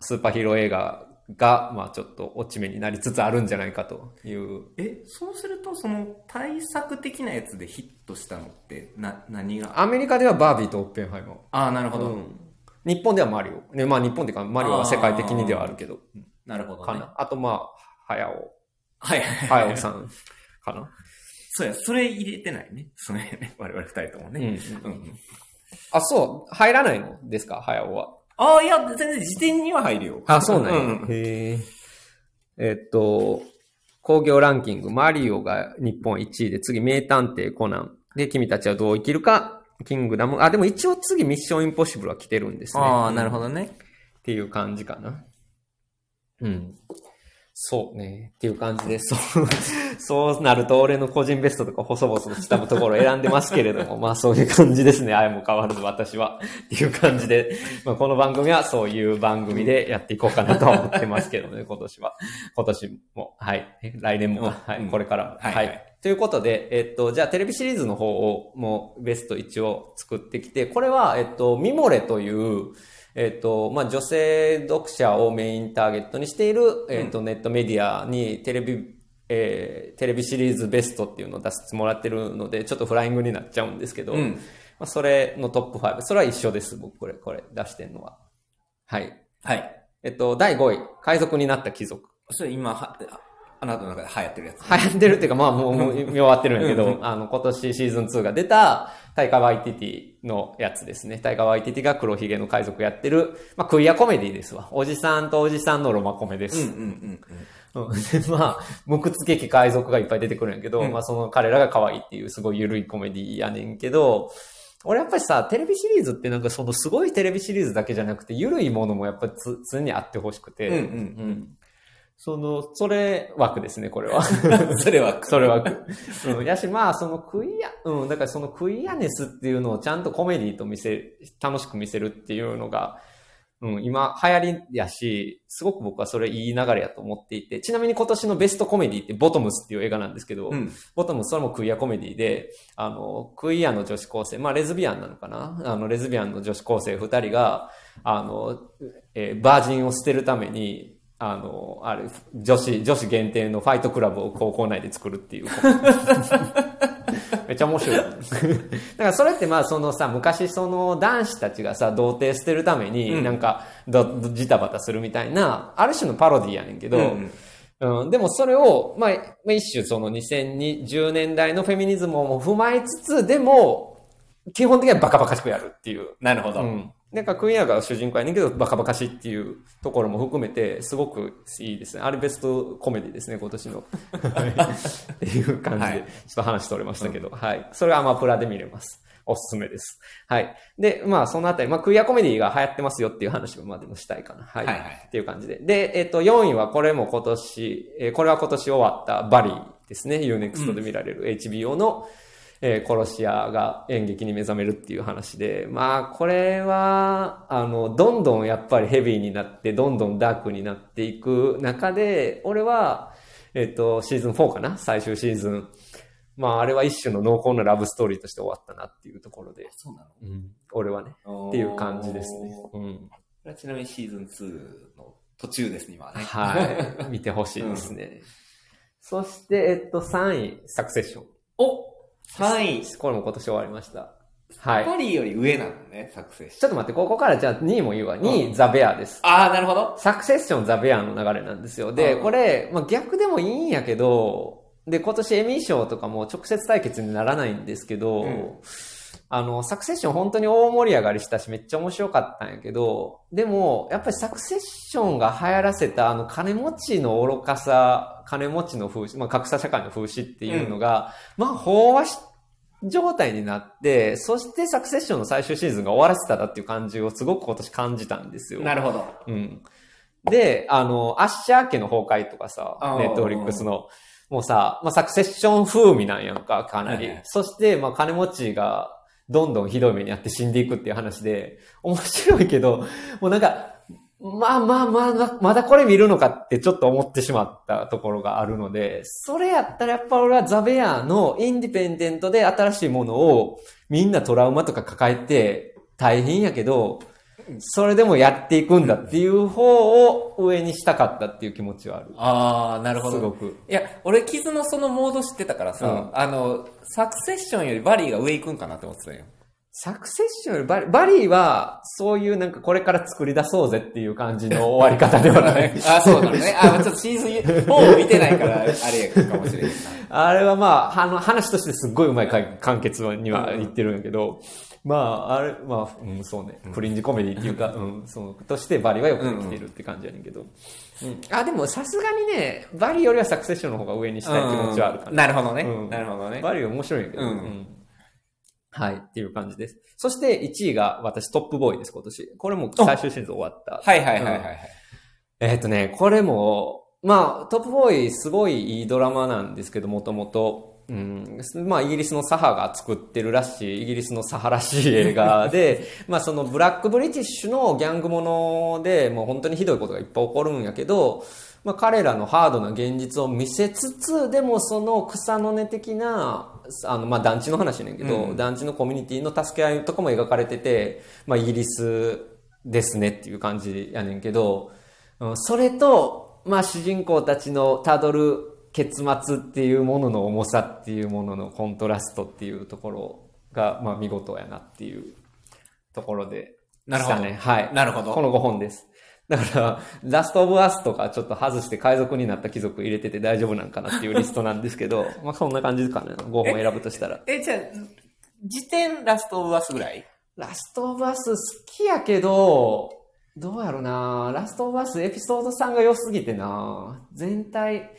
スーパーヒーロー映画が、まあちょっと落ち目になりつつあるんじゃないかという。え、そうすると、その対策的なやつでヒットしたのって、な、何が？アメリカではバービーとオッペンハイマー。ああ、なるほど。うん日本ではマリオ。ね、まあ日本っていうか、マリオは世界的にではあるけど、なるほど、ね。かな。あとまあ、はやお。はい。はやおさんかな。(laughs) そうや、それ入れてないね。それね、我々二人ともうんね。うん。うん、あ、そう。入らないの？ですか？はやおは。ああ、いや、全然時点には入るよ。あ、そうなんや。うんへえ。えっと、工業ランキング、マリオが日本1位で、次、名探偵コナン。で、君たちはどう生きるか、キングダム。あ、でも一応次、ミッションインポッシブルは来てるんですね。ああ、なるほど。どね。っていう感じかな。うん。そうね。っていう感じで、そう、(laughs) そうなると俺の個人ベストとか細々としたところを選んでますけれども、まあそういう感じですね。あやも変わらず私は。っていう感じで、まあこの番組はそういう番組でやっていこうかなとは思ってますけどね、(laughs) 今年は。今年も、はい。来年も、うんはい。うんこれからも。はいはい。ということで、えっと、じゃあテレビシリーズの方をもうベスト一応作ってきて、これは、えっと、ミモレという、えっと、まあ、女性読者をメインターゲットにしている、えっと、ネットメディアにテレビ、えーテレビシリーズベストっていうのを出してもらってるので、ちょっとフライングになっちゃうんですけど、うんまあ、それのトップ5。それは一緒です、僕、これ、これ出してんのは。はい。はい。えっと、第5位、海賊になった貴族。それ今、は、ああなたの中で流行ってるやつ。流行ってるっていうか、まあもう、もう見終わってるんやけど、あの、今年シーズン2が出た、タイカワイティティのやつですね。タイカワイティティが黒ひげの海賊やってる、まあクイアコメディですわ。おじさんとおじさんのロマコメです。うんうんうんうん。うん、でまあ、無屈劇海賊がいっぱい出てくるんやけど、うんまあその彼らが可愛いっていうすごい緩いコメディやねんけど、俺やっぱりさ、テレビシリーズってなんかそのすごいテレビシリーズだけじゃなくて、緩いものもやっぱりつ常にあってほしくて、うんうんうんその、それ枠ですね、これは。(laughs) それは、それは、うん。やし、まあ、そのクイア、うん、だからそのクイアネスっていうのをちゃんとコメディと見せ、楽しく見せるっていうのが、うん、今流行りやし、すごく僕はそれいい流れやと思っていて、ちなみに今年のベストコメディってボトムスっていう映画なんですけど、うん。ボトムスそれもクイアコメディで、あの、クイアの女子高生、まあレズビアンなのかな？あの、レズビアンの女子高生二人が、あの、えーバージンを捨てるために、あの、あれ、女子、女子限定のファイトクラブを高校内で作るっていう。(laughs) めっちゃ面白い。(laughs) だからそれってまあそのさ、昔その男子たちがさ、童貞捨てるために、うんなんか、ど、どジタバタするみたいな、ある種のパロディやねんけど、うんうん、でもそれを、まあ、まあ一種その2010年代のフェミニズムも踏まえつつ、でも、基本的にはバカバカしくやるっていう。なるほど。うん。なんかクイアが主人公やねんけど、バカバカしいっていうところも含めて、すごくいいですね。あれベストコメディですね、今年の。は (laughs) いっていう感じで、はいちょっと話取れましたけど、はい。それはアマプラで見れます。おすすめです。はい。で、まあ、そのあたり、まあ、クイアコメディが流行ってますよっていう話をまあでもしたいかな。はい。はいはいっていう感じで。で、えっ、と、4位はこれも今年、えーこれは今年終わったバリーですね。UNEXT で見られる HBO の、えー殺し屋が演劇に目覚めるっていう話で、まあ、これは、あの、どんどんやっぱりヘビーになって、どんどんダークになっていく中で、俺は、えっ、と、シーズン4かな？最終シーズン。まあ、あれは一種の濃厚なラブストーリーとして終わったなっていうところで、そうなうん、俺はね、のっていう感じですね。うん。これはちなみにシーズン2の途中ですね、今はね。はい。(laughs) 見てほしいですね。そして、えっと、3位、サクセッション。お !3 位。これも今年終わりました。はい。パリより上なのね、サクセッション。ちょっと待って、ここからじゃあ2位も言うわ。2位、ザ・ベアです。ああ、なるほど。サクセッション、ザ・ベアの流れなんですよ。で、うんこれ、まあ、逆でもいいんやけど、で、今年エミー賞とかも直接対決にならないんですけど、うんあの、サクセッション本当に大盛り上がりしたし、めっちゃ面白かったんやけど、でも、やっぱりサクセッションが流行らせた、あの、金持ちの愚かさ、金持ちの風刺、まあ、格差社会の風刺っていうのが、まあ、飽和し状態になって、そしてサクセッションの最終シーズンが終わらせただっていう感じをすごく今年感じたんですよ。なるほど。うん。で、あの、アッシャー家の崩壊とかさネットフリックスの、もうさ、まあ、サクセッション風味なんやんか、かなり。はいはいそして、まあ、金持ちが、どんどんひどい目にあって死んでいくっていう話で、面白いけど、もうなんか、まあまあまあ、まだこれ見るのかってちょっと思ってしまったところがあるので、それやったらやっぱ俺はザベアのインディペンデントで新しいものをみんなトラウマとか抱えて大変やけど、それでもやっていくんだっていう方を上にしたかったっていう気持ちはある。ああ、なるほど。すごく。いや、俺、傷のそのモード知ってたからさ、うんあの、サクセッションよりバリーが上行くんかなって思ってたよ。サクセッションよりバリバリーは、そういうなんかこれから作り出そうぜっていう感じの終わり方ではない。(laughs) あ、そうなのね。あ、ちょっとシーズン4を見てないから、あれやかもしれんな。あれはまあ、あの、話としてすっごいうまいか完結には言ってるんやけど、まあ、あれ、まあ、うん、そうね。フリンジコメディっていうか、うん、そう、としてバリはよくできてるって感じやねんけど。うん。あ、でもさすがにね、バリよりはサクセッションの方が上にしたい気持ちはあるかうんな。なるほどね。うんなるほどね。バリは面白いんやけど、うんはい、っていう感じです。そして1位が私トップボーイです、今年。これも最終シーズン終わった。はいはいはいはいはい。えっ、とね、これも、まあ、トップボーイすごいいいドラマなんですけど、もともと。うん、まあ、イギリスのサハが作ってるらしい、イギリスのサハらしい映画で、(laughs) まあ、そのブラックブリティッシュのギャングもので、もう本当にひどいことがいっぱい起こるんやけど、まあ、彼らのハードな現実を見せつつ、でもその草の根的な、あの、まあ、団地の話やねんけど、うん。団地のコミュニティの助け合いとかも描かれてて、まあ、イギリスですねっていう感じやねんけど、うんそれと、まあ、主人公たちのたどる結末っていうものの重さっていうもののコントラストっていうところが、まあ、見事やなっていうところでなるほどしたね。はい。なるほどこの5本です。だから、ラストオブアスとかちょっと外して海賊になった貴族入れてて大丈夫なんかなっていうリストなんですけど、(laughs) まあそんな感じかな。5本選ぶとしたら。え、じゃあ、時点ラストオブアスぐらい？ラストオブアス好きやけど、どうやろなラストオブアスエピソード3が良すぎてな全体、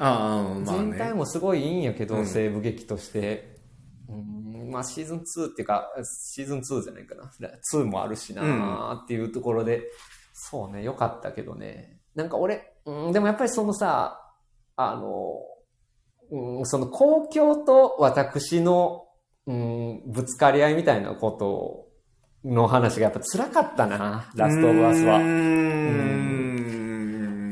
全体ね。もすごいいいんやけど、うん西部劇として。うん、まあシーズン2っていうか、シーズン2じゃないかな。2もあるしなーっていうところで、そうね、良かったけどね。なんか俺、うん、でもやっぱりそのさ、あの、うん、その公共と私の、うん、ぶつかり合いみたいなことの話がやっぱ辛かったな、ラストオブアスは。うーん。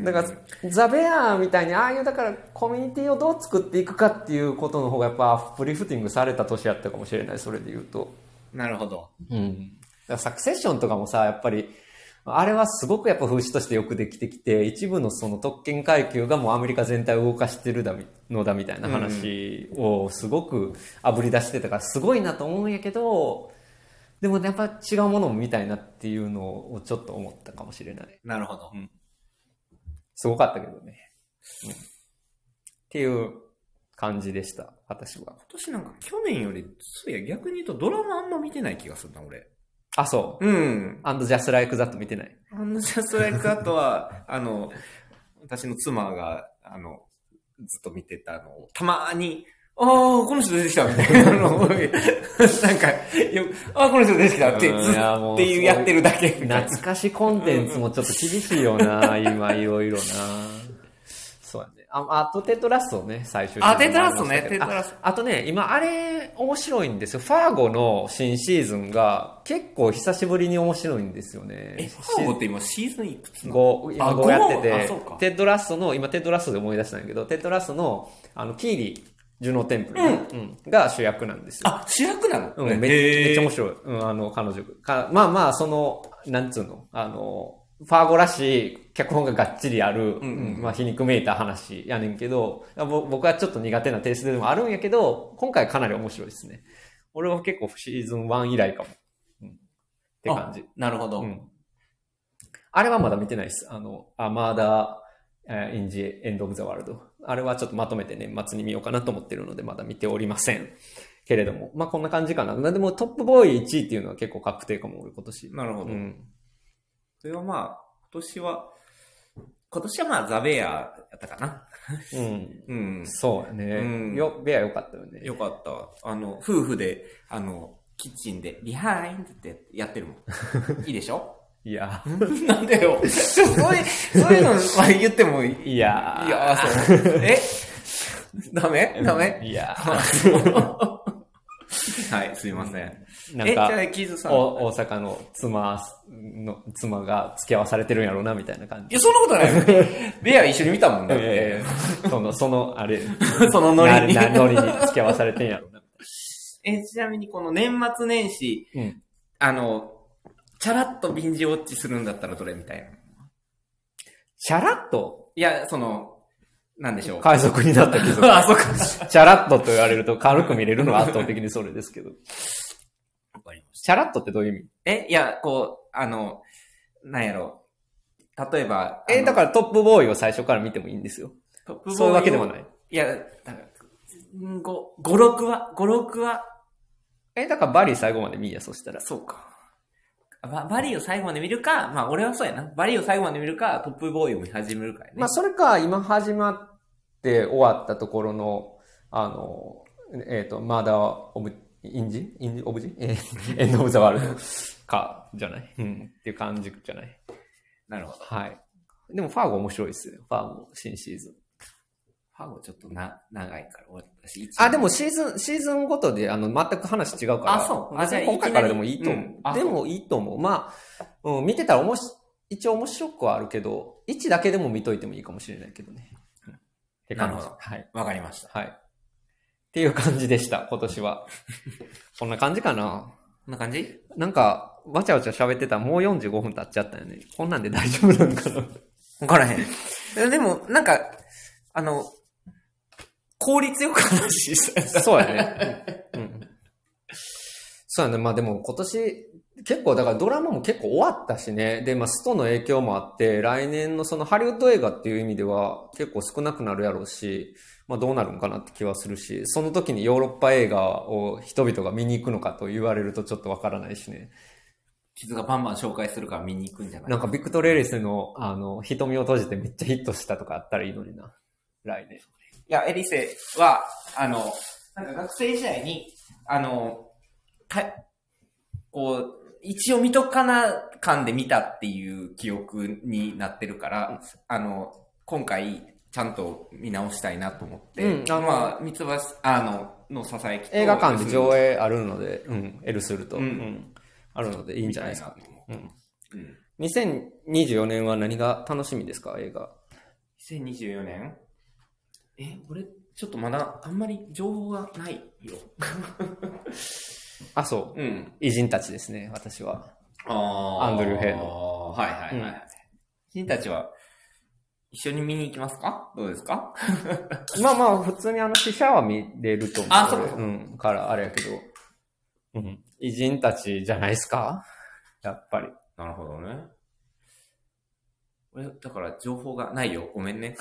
だから、ザ・ベアみたいに、ああいう、だから、コミュニティをどう作っていくかっていうことの方が、やっぱ、アップリフティングされた年やったかもしれない、それで言うと。なるほど。うん。だからサクセッションとかもさ、やっぱり、あれはすごくやっぱ風刺としてよくできてきて、一部のその特権階級がもうアメリカ全体を動かしてるだみのだみたいな話をすごく炙り出してたから、すごいなと思うんやけど、でもやっぱ違うものも見たいなっていうのをちょっと思ったかもしれない。なるほど。すごかったけどね。うんっていう感じでした、私は。今年なんか去年より、そういや逆に言うとドラマあんま見てない気がするな、俺。あ、そう。うん。アンドジャスライクザット見てない。あの、ジャストライクアートは、(laughs) あの、私の妻が、あの、ずっと見てたのを、たまに、ああ、この人出てきたみたいななんか、よああ、この人出てきたって、っていうやってるだけ。懐かしコンテンツもちょっと厳しいよな、今いろいろな。そうやね。ああとテッド・ラッソね、最終的にあテッド・ラッソねテッド・ラッソああとね、今あれ面白いんですよ。ファーゴの新シーズンが結構久しぶりに面白いんですよね。え、ファーゴって今シーズンいくつなの？5、今あ5やって5あそうかて、テッド・ラッソの、今テッド・ラッソで思い出したんだけど、テッド・ラッソの、あの、キーリー、ジュノーテンプル、うんが主役なんですよ。あ、主役なの？うん、めっめっちゃ面白い。うん、あの、彼女か。まあまあ、その、なんつうの、あの、ファーゴらしい脚本ががっちりある、うんうんうんまあ皮肉めいた話やねんけど、ぼ僕はちょっと苦手なテイストでもあるんやけど、今回かなり面白いですね。俺は結構シーズン1以来かも。うん、って感じ。なるほど。うん。あれはまだ見てないです。あの、アマーダー、インジエンドオブザワールド。あれはちょっとまとめて年末に見ようかなと思ってるので、まだ見ておりません。けれども。まあ、こんな感じかな。でもトップボーイ1位っていうのは結構確定かも、俺今年。なるほど。うん。それはまあ、今年は、今年はまあ、ザベアやったかな。うん。うん。そうやね。うんよ、ベアよかったよね。よかった。あの、夫婦で、あの、キッチンで、ビハインドってやってるもん。(laughs) いいでしょ？いや、(laughs) なんでよ。そういう、そういうのは言ってもいい。いやいや、そう。え？ダメ？ダメ？いや、(laughs) はい、すいません。なんえ、じゃあ、か、キズさん。お大阪の妻の、妻が付き合わされてるんやろうな、みたいな感じ。いや、そんなことないよ。ベア一緒に見たもんだって。ええその、その、あれ、(laughs) そのノリに。ノリに付き合わされてんやろうな。え、ちなみにこの年末年始、うん。あの、チャラッとビンジウォッチするんだったらどれみたいな。チャラッと？いや、その、なんでしょう。海賊になった貴族。(laughs) あ、そっか。チャラッとと言われると軽く見れるのは圧倒的にそれですけど。わかりましチャラッとってどういう意味？た。え、いや、こう、あの、なんやろ。例えば、え、だからトップボーイを最初から見てもいいんですよ。ら、トップボーイをそういうわけでもない。いや、だから、5、5、6話、5、6話、え、だからバリー最後まで見いや、そしたら。そうか。ババリーを最後まで見るか、まあ俺はそうやな。バリーを最後まで見るか、トップボーイを見始めるかやね。まあ、それか、今始まって終わったところの、あの、えっ、と、マーダー・オブ・インジ？インジ・オブジ？えー (laughs) エンド・オブ・ザ・ワールドか、じゃない？(laughs) うん。っていう感じじゃない？なるほど。はい。でも、ファーゴ面白いですよ。ファーゴ、新シーズン。ファゴちょっとな、長いから、私一あ、でもシーズン、シーズンごとで、あの、全く話違うから。あそうあじゃあ今回からでもいいと思う。うんあでもいいと思う。まあ、うん、見てたらおもし、一応面白くはあるけど、1だけでも見といてもいいかもしれないけどね。うんって感じ。なるほどはい。わかりました。はい。っていう感じでした、今年は。(laughs) こんな感じかな。こんな感じ？なんか、わちゃわちゃ喋ってたらもう45分経っちゃったよね。こんなんで大丈夫なんかな。わからへん。えでも、なんか、あの、効率よく話し (laughs) そうやね。うん。うんそうやね。まあでも今年、結構だからドラマも結構終わったしね。で、まあストの影響もあって、来年のそのハリウッド映画っていう意味では結構少なくなるやろうし、まあどうなるんかなって気はするし、その時にヨーロッパ映画を人々が見に行くのかと言われるとちょっとわからないしね。傷がバンバン紹介するから見に行くんじゃない？なんかビクトレリスの、あの、瞳を閉じてめっちゃヒットしたとかあったらいいのにな。来年。いや、エリセは、あの、なんか学生時代に、あの、か、こう、一応見とかな感で見たっていう記憶になってるから、あの、今回、ちゃんと見直したいなと思って、うんあのまあ、三つ橋、あの、のささやきと映画館で上映あるので、うん、L すると、ううんん、あるのでいいんじゃないですか。うん。うん。2024年は何が楽しみですか映画。2024年？え、俺、ちょっとまだ、あんまり情報がないよ。あ、そう。うん。偉人たちですね、私は。あアンドリューヘイの。はいはいはい。君たちは、一緒に見に行きますか？どうですか？(laughs) まあまあ、普通にあの、死者は見れると思う。あそうかうん、からあれやけど。うん。偉人たちじゃないですか？やっぱり。なるほどね。俺、だから情報がないよ。ごめんね。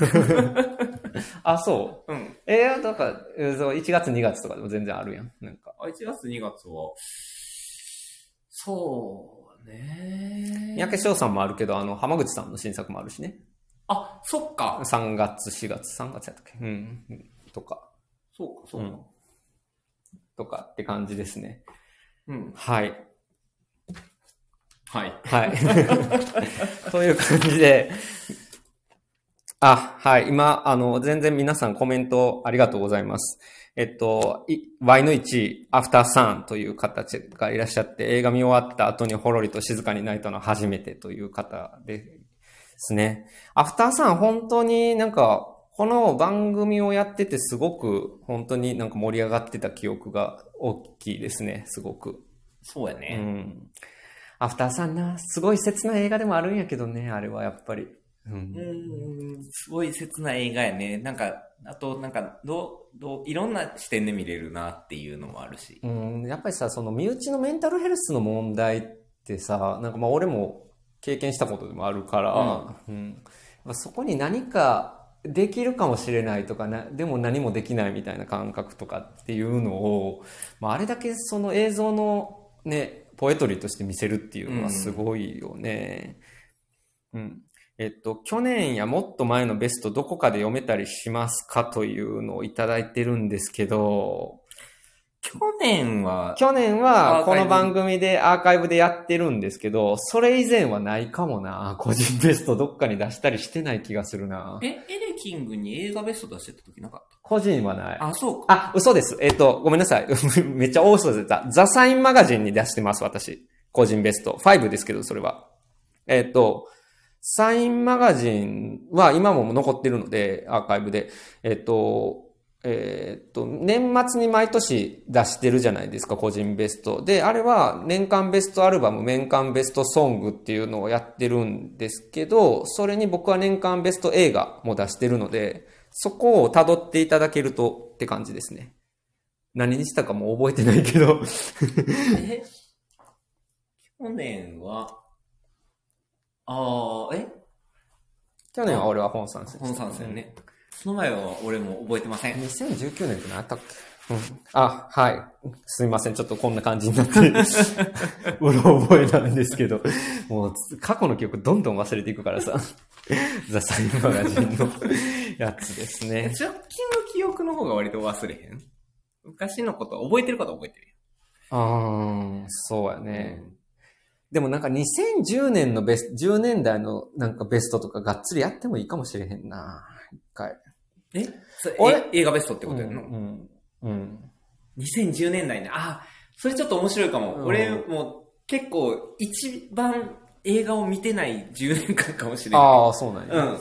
(laughs) あ、そう？うん。えー、だから、えーそう1月2月とかでも全然あるやん。なんか。あ、1月2月は、そうね三宅翔さんもあるけど、あの、浜口さんの新作もあるしね。あ、そっか。3月、4月、3月やったっけ？うん。うんとか、そうか、そうか。とかって感じですね。うん。はい。はい。はい。(laughs) という感じで、あ、はい。今、あの、全然皆さんコメントありがとうございます。えっと、い Y の1、アフターサンという方がいらっしゃって、映画見終わった後にほろりと静かに泣いたのは初めてという方ですね。アフターサン、本当になんか、この番組をやっててすごく、本当になんか盛り上がってた記憶が大きいですね、すごく。うそうやね。ん。アフターさんな、すごい切な映画でもあるんやけどね、あれはやっぱり。うんう。ん、すごい切な映画やね。なんか、あと、なんか、どう、どう、いろんな視点で見れるなっていうのもあるし。うん、やっぱりさ、その身内のメンタルヘルスの問題ってさ、なんかまあ俺も経験したことでもあるから、うん。やっぱそこに何かできるかもしれないとかな、でも何もできないみたいな感覚とかっていうのを、まああれだけその映像のね、ポエトリーとして見せるっていうのはすごいよね。うん。えっと、去年やもっと前のベストどこかで読めたりしますかというのをいただいてるんですけど、去年は、去年はこの番組でアーカイブでやってるんですけど、それ以前はないかもな。個人ベストどっかに出したりしてない気がするな。え、エレキングに映画ベスト出してた時なかっ個人はない。たあ、そうか。あ、嘘です。えっ、と、ごめんなさい。(laughs) めっちゃ大嘘出た。ザ・サインマガジンに出してます、私。個人ベスト。5ですけど、それは。えっ、と、サインマガジンは今も残ってるので、アーカイブで。えっ、と、えっ、と、年末に毎年出してるじゃないですか、個人ベスト。で、あれは年間ベストアルバム、年間ベストソングっていうのをやってるんですけど、それに僕は年間ベスト映画も出してるので、そこを辿っていただけるとって感じですね。何にしたかもう覚えてないけど。え？去年は、ああ、え？去年は俺は本参戦。本参戦。ね。その前は俺も覚えてません。2019年って何やったっけ、うん、あ、はい。すみません。ちょっとこんな感じになって、(laughs) うろ覚えなんですけど、もう過去の記憶どんどん忘れていくからさ。ザ・サインマガジンのやつですえね。直近の記憶の方が割と忘れへん？昔のこと、覚えてることは覚えてるあー、そうやよ。ね。でもなんか2010年のベスト、10年代のなんかベストとかがっつりやってもいいかもしれへんな。一回。え？それ？映画ベストってことやの、うん。うん。2010年代ね。あ、それちょっと面白いかも。うん俺も結構一番映画を見てない10年間かもしれない。ああ、そうなんや。うん。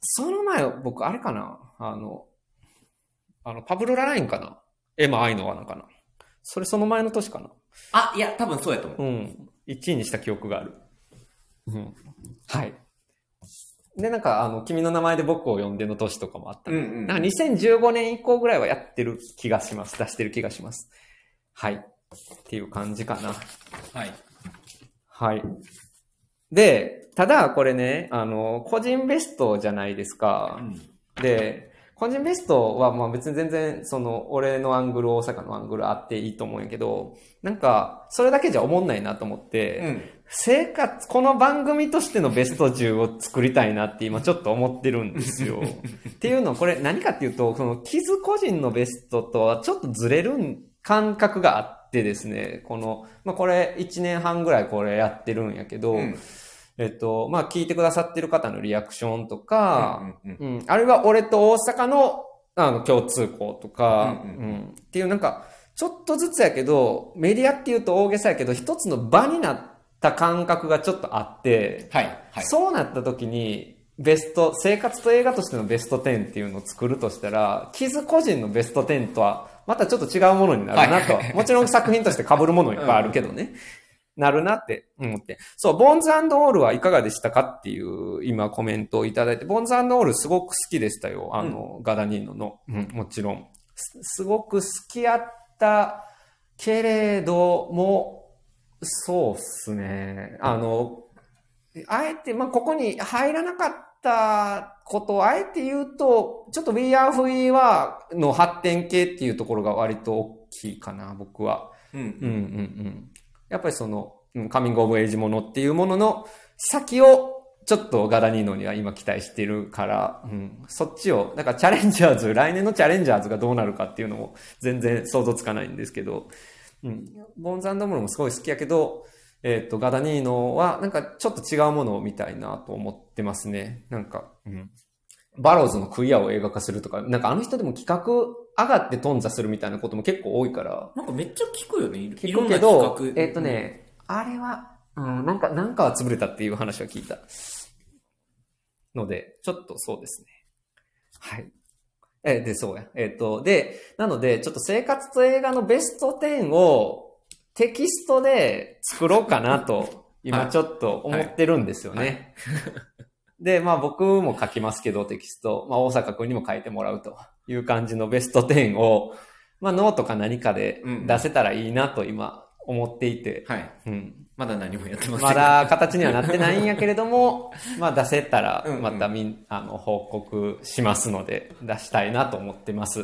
その前、僕、あれかな？あの、あの、パブロ・ララインかな？エマ・アイノワナかな？それその前の年かな？あ、いや、多分そうやと思う。うん。1位にした記憶がある。うん。はい。で、なんか、あの、君の名前で僕を呼んでの年とかもあったりうんうんなんか2015年以降ぐらいはやってる気がします。出してる気がします。はい。っていう感じかな。はい。はい。で、ただこれね、あの、個人ベストじゃないですか。で、個人ベストはまあ別に全然その俺のアングル、大阪のアングルあっていいと思うんやけど、なんかそれだけじゃ思んないなと思って、うん。生活、この番組としてのベスト10を作りたいなって今ちょっと思ってるんですよ。(laughs) っていうのはこれ何かっていうと、その傷個人のベストとはちょっとずれる感覚があってですね、この、まあこれ1年半ぐらいこれやってるんやけど、うん。えっと、まあ聞いてくださってる方のリアクションとか、うんうんうん、あるいは俺と大阪のあの共通項とか、うんうん。うん。っていうなんか、ちょっとずつやけど、メディアっていうと大げさやけど、一つの場になった感覚がちょっとあって、はい。はい。そうなった時に、ベスト、生活と映画としてのベスト10っていうのを作るとしたら、傷個人のベスト10とは、またちょっと違うものになるなと。はいもちろん作品として被るものいっぱいあるけどね。なるなって思って。そう、ボンズオールはいかがでしたかっていう今コメントをいただいて、ボンズオールすごく好きでしたよ。あの、ガダニーノの。うん、もちろん。すすごく好きやったけれども、そうっすね。あの、あえて、まあ、ここに入らなかったことをあえて言うと、ちょっと We Are We Are の発展系っていうところが割と大きいかな、僕は。うんうんうんうん。やっぱりその、うんカミングオブエイジものっていうものの先をちょっとガダニーノには今期待してるから、うん、そっちを、だからチャレンジャーズ、来年のチャレンジャーズがどうなるかっていうのも全然想像つかないんですけど、うん、ボンズドムロもすごい好きやけど、えっ、と、ガダニーノはなんかちょっと違うものを見たいなと思ってますね。なんか、うん。バローズのクイアを映画化するとか、なんかあの人でも企画上がって頓挫するみたいなことも結構多いから、なんかめっちゃ聞くよね。い聞くけど、えっ、と。ね、あれは、うん、なんか、なんかは潰れたっていう話は聞いた。ので、ちょっとそうですね。はい。え、で、そうや。えっ、と、で、なので、ちょっと生活と映画のベスト10をテキストで作ろうかなと、今ちょっと思ってるんですよね。(laughs) で、まあ僕も書きますけど、テキスト。まあ大阪君にも書いてもらうという感じのベスト10を、まあノートか何かで出せたらいいなと今思っていて、はい。うん。まだ何もやってません。まだ形にはなってないんやけれども、(laughs) まあ出せたらうんうんまたみん、あの、報告しますので、出したいなと思ってます。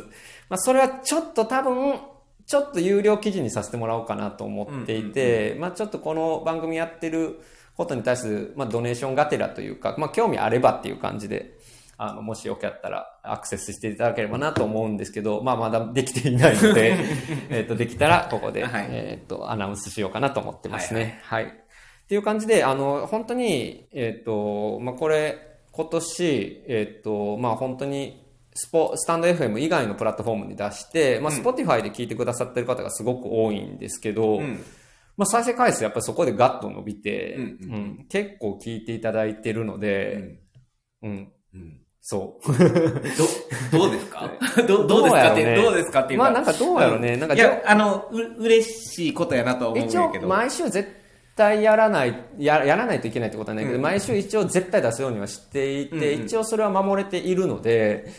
まあそれはちょっと多分、ちょっと有料記事にさせてもらおうかなと思っていて、まあちょっとこの番組やってることに対する、まあドネーションがてらというか、まあ興味あればっていう感じで、あの、もしよかったらアクセスしていただければなと思うんですけど、まあまだできていないので、(laughs) えっと、できたらここで、はいえっと、アナウンスしようかなと思ってますはいね。はい。っていう感じで、あの、本当に、えっ、と、まあ、これ、今年、えっ、と、まあ、本当に、スポ、スタンド FM 以外のプラットフォームに出して、まあ、うん Spotify で聞いてくださってる方がすごく多いんですけど、うん。まあ、再生回数やっぱりそこでガッと伸びて、うんうんうん結構聞いていただいてるのうで、ん。うん、うん。そう。ど、どうですか？(laughs) どどうですか？って、ねどうですかっていうか。まあ、なんかどうやろうね。なんかいや、あの、う、嬉しいことやなとは思うん一応やけど。毎週絶対やらないややらないといけないってことはないけど、うん毎週一応絶対出すようにはしていて、うんうん一応それは守れているので、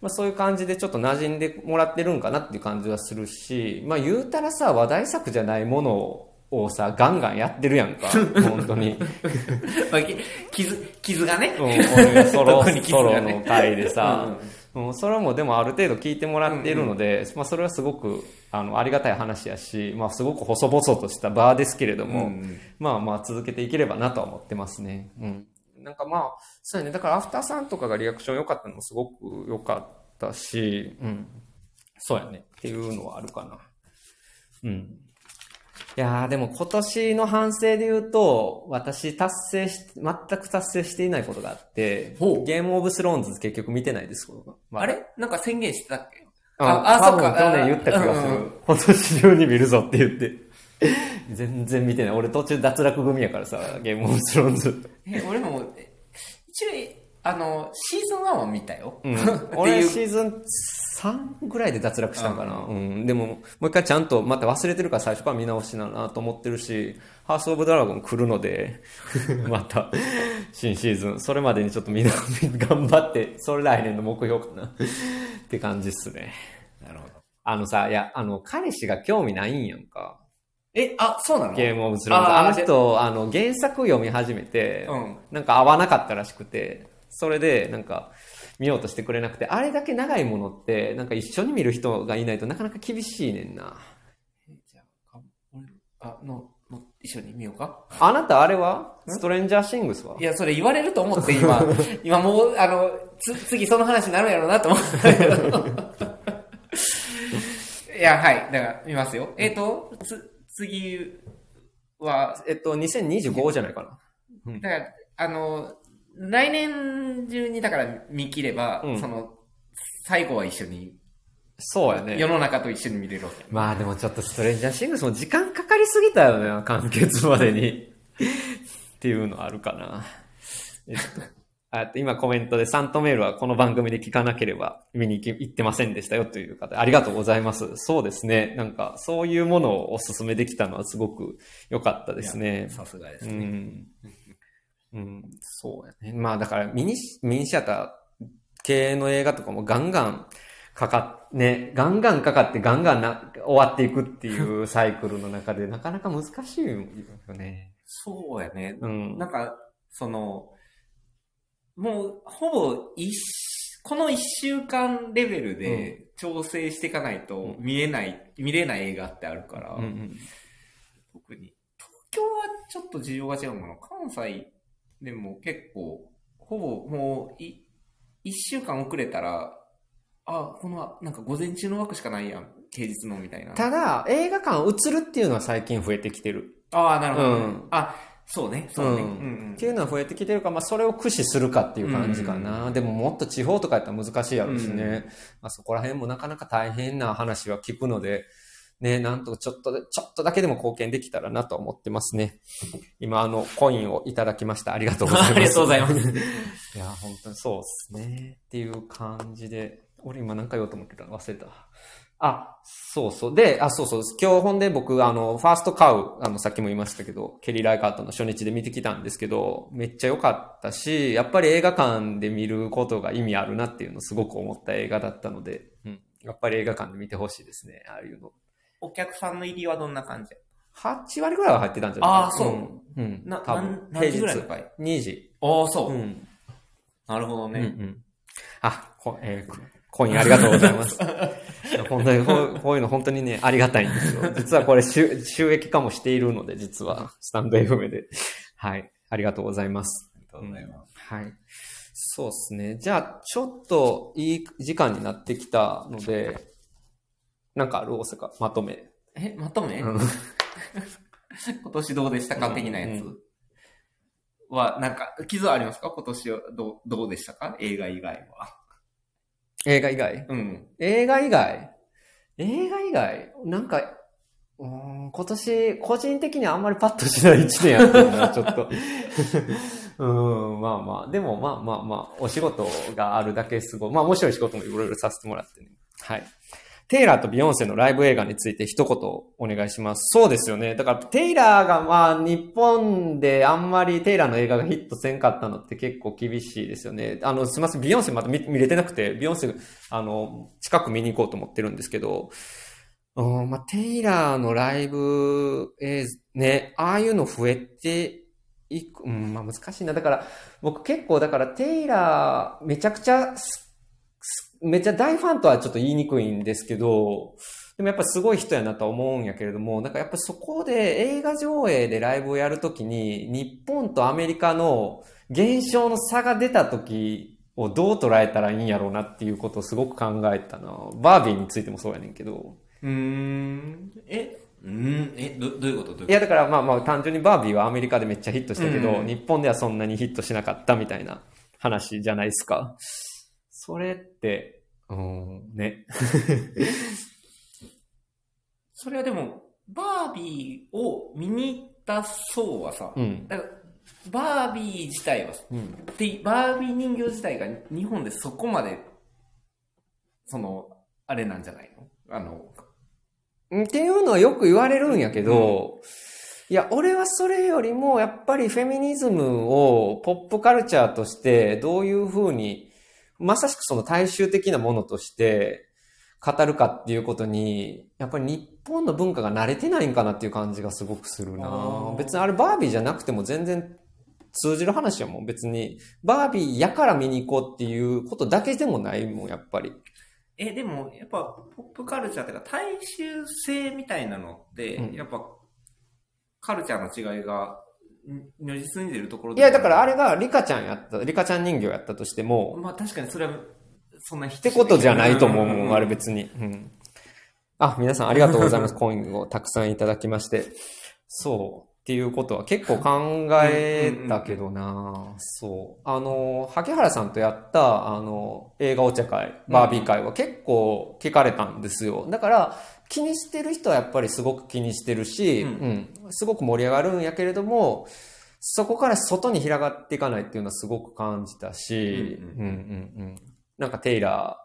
まあ、そういう感じでちょっと馴染んでもらってるんかなっていう感じはするし、まあ、言うたらさ話題作じゃないものをさガンガンやってるやんか (laughs) 本当に、(laughs) まあき傷、傷がね。うん、俺がソロ (laughs) 特に傷ソロの回でさ、うんうん、それもでもある程度聞いてもらっているので、まあ、それはすごくあのありがたい話やし、まあ、すごく細々とした場ですけれども、うんまあまあ続けていければなとは思ってますね。うん。なんかまあ、そうやね。だからアフターさんとかがリアクション良かったのもすごく良かったし、うん。そうやね。っていうのはあるかな。うん。いやーでも今年の反省で言うと、私達成し、全く達成していないことがあって、ゲームオブスローンズ結局見てないです、まだあれ？なんか宣言してたっけ？ああそっか去年言った気がする。今年中に見るぞって言って。全然見てない。俺途中脱落組やからさ、ゲームオブスローンズ。え、俺も、え一応、あの、シーズン1は見たよ。うん (laughs) 俺シーズン3ぐらいで脱落したんかな。うん。でも、もう一回ちゃんと、また忘れてるから最初から見直しななと思ってるし、ハースオブドラゴン来るので、(laughs) また、新シーズン。それまでにちょっとみんな頑張って、それ来年の目標かな。って感じっすね。なるほど。あのさ、いや、あの、彼氏が興味ないんやんか。え、あ、そうなの？ゲームオブスローンズ。あの人、あの、原作読み始めて、うんなんか合わなかったらしくて、それで、なんか、見ようとしてくれなくて、あれだけ長いものって、なんか一緒に見る人がいないとなかなか厳しいねんな。じゃあ、俺、あ、の、の、一緒に見ようか？あなたあれは？ストレンジャーシングスは？いや、それ言われると思って今、(laughs) 今もう、あの、つ、次その話になるんやろうなと思ったけど。いや、はい。だから、見ますよ。えっ、と、つ、次は、えっと、2025じゃないかな。だから、あの、来年中にだから見切れば、うんその、最後は一緒に、そうやね。世の中と一緒に見れるわけ。まあでもちょっとストレンジャーシングスも時間かかりすぎたよね、完結までに。っていうのあるかな。えっと、今コメントでサントメールはこの番組で聞かなければ見に行き行ってませんでしたよという方、ありがとうございます。そうですね。なんかそういうものをお勧めできたのはすごく良かったですね。さすがでうすね。ん。うん、そうやね。まあだからミニシ、ミニシアター系の映画とかもガンガンかかっ、ね、ガンガンかかってガンガンな終わっていくっていうサイクルの中でなかなか難しいよね。そうやね。うん。なんか、その、もう、ほぼ一し、この一週間レベルで調整していかないと見えない、見れない映画ってあるから、うんうん特に。東京はちょっと需要が違うもの。関西でも結構、ほぼもう、い、一週間遅れたら、あ、この、なんか午前中の枠しかないやん。平日のみたいな。ただ、映画館映るっていうのは最近増えてきてる。ああ、なるほど、ねうんあ、そうね、そうね。ううんんうんっていうのは増えてきてるから、まあそれを駆使するかっていう感じかな。でももっと地方とかやったら難しいやろうしね。うんまあそこら辺もなかなか大変な話は聞くので、ね、なんとちょっとで、ちょっとだけでも貢献できたらなと思ってますね。今、あの、コインをいただきました。ありがとうございます。(laughs) ありがとうございます。いや、本当にそうですね。っていう感じで、俺今何か言おうと思ってたの？忘れた。あ、そうそう。で、あ、そうそう。今日本で僕、あの、ファーストカウ、あの、さっきも言いましたけど、ケリー・ライカートの初日で見てきたんですけど、めっちゃ良かったし、やっぱり映画館で見ることが意味あるなっていうのをすごく思った映画だったので、うん。やっぱり映画館で見てほしいですね。ああいうの。お客さんの入りはどんな感じ？8割ぐらいは入ってたんじゃない？あーそううん。うん。な、多分何、何時ぐらい？の回2時。ああ、そうう。ん。なるほどね。うんうん。あ、こ、えーココインありがとうございます。い (laughs) や本当にこう、こういうの本当にね、ありがたいんですよ。実はこれ収収益化もしているので、実は、スタンド FM で。はい。ありがとうございます。ありがとうございます。はい。そうですね。じゃあ、ちょっといい時間になってきたので、なんかある？大阪、まとめ。え、まとめ、うん (laughs) 今年どうでしたか？的なやつうんは、なんか、傷はありますか？今年はどう、どうでしたか？映画以外は。映画以外？うん。映画以外？映画以外？なんか、うーん今年、個人的にはあんまりパッとしない一年やったな、(laughs) ちょっと。(laughs) うーん、まあまあ。でもまあまあまあ、お仕事があるだけすごい。まあ面白い仕事もいろいろさせてもらってね。はい。テイラーとビヨンセのライブ映画について一言お願いします。そうですよね。だからテイラーがまあ日本であんまりテイラーの映画がヒットせんかったのって結構厳しいですよね。あの、すみません。ビヨンセまだ見見れてなくて、ビヨンセ、あの、近く見に行こうと思ってるんですけど、うん、まあ、テイラーのライブ映像、ね、ああいうの増えていく、うん、まあ難しいな。だから、僕結構、だからテイラー、めちゃくちゃす、すめっちゃ大ファンとはちょっと言いにくいんですけど、でもやっぱすごい人やなとは思うんやけれども、なんかやっぱそこで映画上映でライブをやるときに、日本とアメリカの現象の差が出たときをどう捉えたらいいんやろうなっていうことをすごく考えたな。バービーについてもそうやねんけど。うーん。え、うーん？え、ど、どういうこと？どういうこと？いや、だからまあまあ単純にバービーはアメリカでめっちゃヒットしたけど、うん日本ではそんなにヒットしなかったみたいな話じゃないですか。それって、うん、ね。(laughs) それはでも、バービーを見に行った層はさ、うん。だから、バービー自体は、うん。で、バービー人形自体が日本でそこまで、その、あれなんじゃないの？あの、っていうのはよく言われるんやけど、いや、俺はそれよりも、やっぱりフェミニズムをポップカルチャーとして、どういうふうに、まさしくその大衆的なものとして語るかっていうことに、やっぱり日本の文化が慣れてないんかなっていう感じがすごくするな。別にあれバービーじゃなくても全然通じる話はもう別に、バービーやから見に行こうっていうことだけでもないもん、やっぱり。え、でも、やっぱ、ポップカルチャーっていうか、大衆性みたいなのって、うん。やっぱ、カルチャーの違いが、ん如実に出るところいや、だからあれ、がリカちゃんやった、リカちゃん人形やったとしても、まあ確かにそれは、そんなっってことじゃないと思う、もうあれ別に。うん。あ、皆さんありがとうございます。コインをたくさんいただきまして。そう。っていうことは結構考えたけどなそう。あの、萩原さんとやった、あの、映画お茶会、バービー会は結構聞かれたんですよ。だから、気にしてる人はやっぱりすごく気にしてるし、ううん、すごく盛り上がるんやけれども、そこから外に広がっていかないっていうのはすごく感じたし、うんうんうんうん。なんかテイラ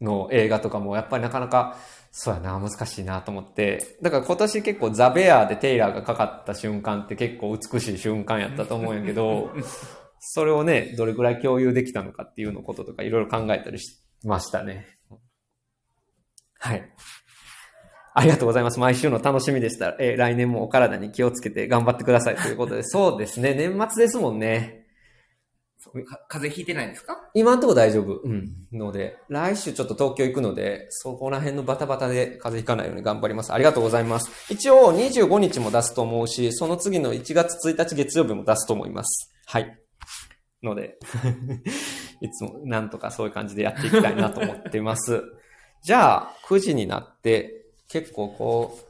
ーの映画とかもやっぱりなかなか、そうやな、難しいなと思って。だから今年結構ザ・ベアでテイラーがかかった瞬間って結構美しい瞬間やったと思うんやけど、(laughs) それをね、どれくらい共有できたのかっていうのこととかいろいろ考えたりしましたね。はい。ありがとうございます。毎週の楽しみでした。えー来年もお体に気をつけて頑張ってくださいということで、(laughs) そうですね、年末ですもんね。風邪ひいてないんですか？今んとこ大丈夫。うん。ので、来週ちょっと東京行くので、そこら辺のバタバタで風邪ひかないように頑張ります。ありがとうございます。一応25日も出すと思うし、その次の1月1日月曜日も出すと思います。はい。ので、(laughs) いつもなんとかそういう感じでやっていきたいなと思ってます。じゃあ、9時になって、結構こう、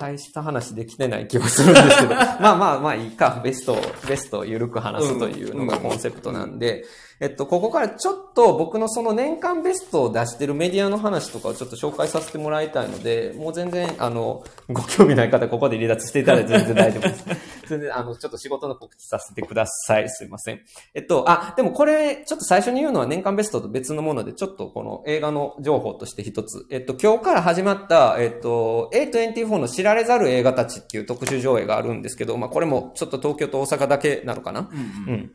大した話できてない気はするんですけど、(laughs) まあまあまあいいか、ベストを、ベストをゆるく話すというのがコンセプトなんで、えっと、ここからちょっと僕のその年間ベストを出してるメディアの話とかをちょっと紹介させてもらいたいので、もう全然、あの、ご興味ない方、ここで離脱していただいて全然大丈夫です。(laughs) 全然、あの、ちょっと仕事の告知させてください。すいません。えっと、あ、でもこれ、ちょっと最初に言うのは年間ベストと別のもので、ちょっとこの映画の情報として一つ。えっと、今日から始まった、えっと、A24 の知られざる映画たちっていう特集上映があるんですけど、まあこれもちょっと東京と大阪だけなのかな？うんうん。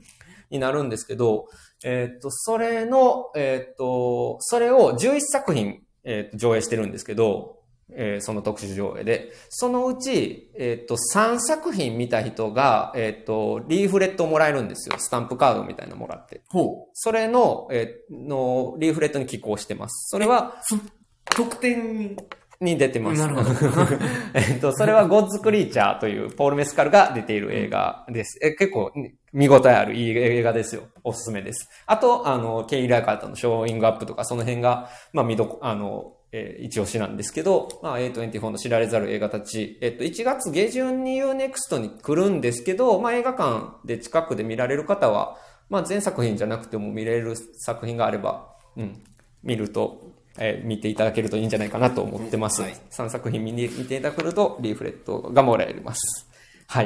になるんですけど、えーっと、それの、えーっと、それを11作品、えーっと、上映してるんですけど、えーその特殊上映で。そのうち、えーっと、3作品見た人が、えーっと、リーフレットをもらえるんですよ。スタンプカードみたいなのもらって。ほう。それの、えーの、リーフレットに寄稿してます。それは、そ、得点に、に出てます。なるほど (laughs) えっと、それはゴッズ・クリーチャーというポール・メスカルが出ている映画です。え結構見応えあるいい映画ですよ。おすすめです。あと、あの、ケイ・ライカートのショーイングアップとか、その辺が、まあ、見どこ、あの、えー一押しなんですけど、まあ、A24 の知られざる映画たち、えっと、1月下旬に UNEXT に来るんですけど、まあ、映画館で近くで見られる方は、まあ、全作品じゃなくても見れる作品があれば、うん、見ると、えー見ていただけるといいんじゃないかなと思ってます。はい3作品見に見ていただけると、リーフレットがもらえます。はい。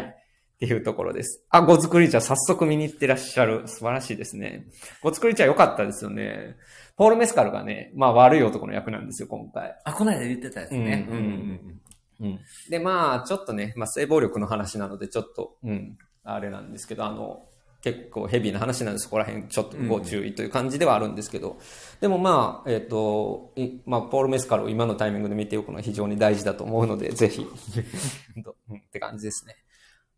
っていうところです。あ、ゴッズクリーチャー早速見に行ってらっしゃる。素晴らしいですね。ゴッズクリーチャー良かったですよね。ポール・メスカルがね、まあ悪い男の役なんですよ、今回。あ、この間言ってたやつね。うんうんうん。で、まあ、ちょっとね、まあ、性暴力の話なので、ちょっと、うん、あれなんですけど、あの、結構ヘビーな話なんで、そこら辺ちょっとご注意という感じではあるんですけど、でもまあ、えっ、と、いまあ、ポール・メスカルを今のタイミングで見ておくのは非常に大事だと思うので、ぜひ、ど (laughs) うんって感じですね。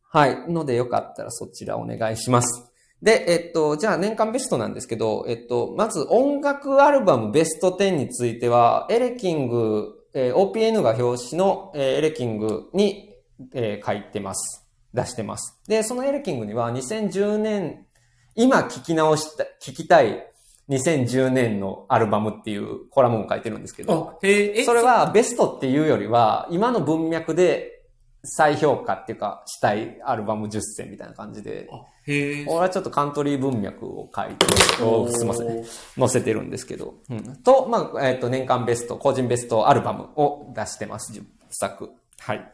はい。ので、よかったらそちらお願いします。で、えっと、じゃあ年間ベストなんですけど、えっと、まず音楽アルバムベスト10については、エレキング、えー OPN が表紙の、えーエレキングに、えー書いてます。出してます。で、そのエレキングには2010年、今聞き直した、聞きたい2010年のアルバムっていうコラムを書いてるんですけど、それはベストっていうよりは、今の文脈で再評価っていうか、したいアルバム10選みたいな感じで、あへえ。俺はちょっとカントリー文脈を書いて、すいません。載せてるんですけど。うん、と、まあ、えっ、と、年間ベスト、個人ベストアルバムを出してます、10作。はい。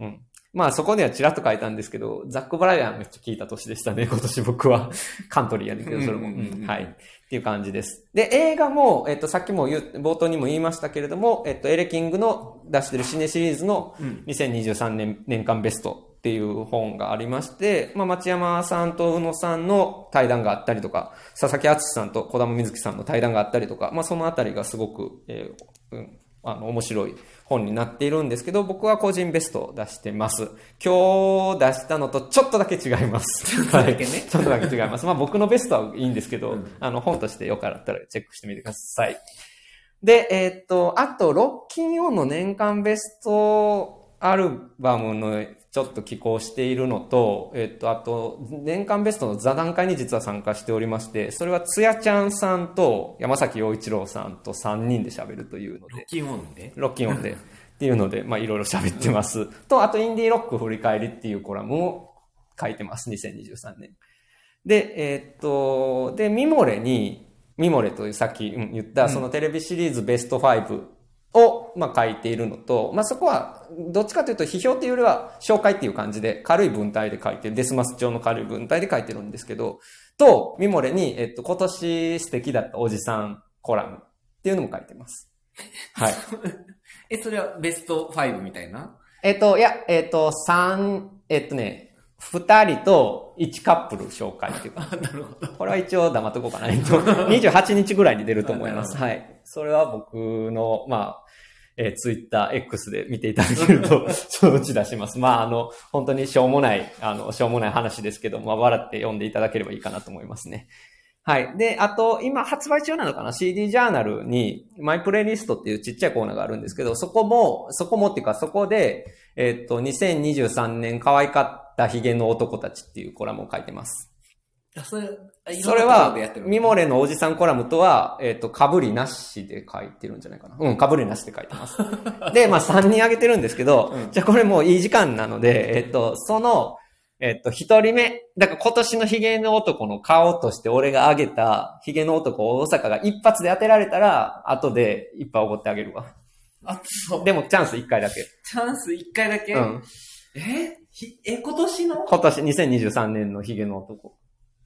うん。まあ、そこではちらっと書いたんですけど、ザック・ブライアンめっちゃ聞いた年でしたね、(laughs) 今年僕は。カントリーやねんけど、それも。うんうんうんうんはい。っていう感じです。で、映画も、えっ、と、さっきも言う、冒頭にも言いましたけれども、えっ、と、エレキングの出してるシネシリーズのうん2023年年間ベストっていう本がありまして、まあ、町山さんと宇野さんの対談があったりとか、佐々木敦さんと小玉瑞希さんの対談があったりとか、まあ、そのあたりがすごく、えーうん、あの、面白い本になっているんですけど、僕は個人ベストを出してます。今日出したのとちょっとだけ違います。(laughs) ちょっとだけねちょっとだけ違います。まあ僕のベストはいいんですけど、あの本としてよかったらチェックしてみてください。で、えーっと、あと、ロッキンオンの年間ベストアルバムのちょっと寄稿しているのと、えーっと、あと、年間ベストの座談会に実は参加しておりまして、それはつやちゃんさんと山崎陽一郎さんと3人で喋るというので、キーモンで？ロッキンオンで。っていうので、まあいろいろ喋ってます。と、あと、インディーロック振り返りっていうコラムを書いてます、2023年。で、えーっと、で、ミモレに、ミモレというさっきうん言った、そのテレビシリーズベスト5を、まあ書いているのと、まあそこは、どっちかというと批評っていうよりは紹介っていう感じで、軽い文体で書いてる、デスマス調の軽い文体で書いてるんですけど、と、ミモレに、えっと、今年素敵だったおじさんコラムっていうのも書いてます。(laughs) はい。え、それはベスト5みたいな？えっと、いや、えっと、三、えっとね、二人と一カップル紹介っていうか。(laughs) なるほど。これは一応黙っとこうかな。えっと、(laughs) 28日ぐらいに出ると思います。なはい。それは僕の、まあ、えー、ツイッター X で見ていただけると、そのうち出します。まあ、あの、本当にしょうもない、あの、しょうもない話ですけど、まあ、笑って読んでいただければいいかなと思いますね。はい。で、あと、今発売中なのかな ?CD ジャーナルに、マイプレイリストっていうちっちゃいコーナーがあるんですけど、そこも、そこもっていうか、そこで、えっと、2023年可愛かったヒゲの男たちっていうコラムを書いてます。あそれ、あそれはミモレのおじさんコラムとは、えっ、と、被りなしで書いてるんじゃないかな。うん、被りなしで書いてます。(laughs) で、まあ3人あげてるんですけど、うんじゃあこれもういい時間なので、えっ、と、その、えっ、と、一人目、だから今年のヒゲの男の顔として俺が挙げたヒゲの男大阪が一発で当てられたら、後でいっぱいおごってあげるわ。あ、そう。でもチャンス1回だけ。チャンス1回だけ、うん。え？ひえ、今年の？今年2023年のヒゲの男。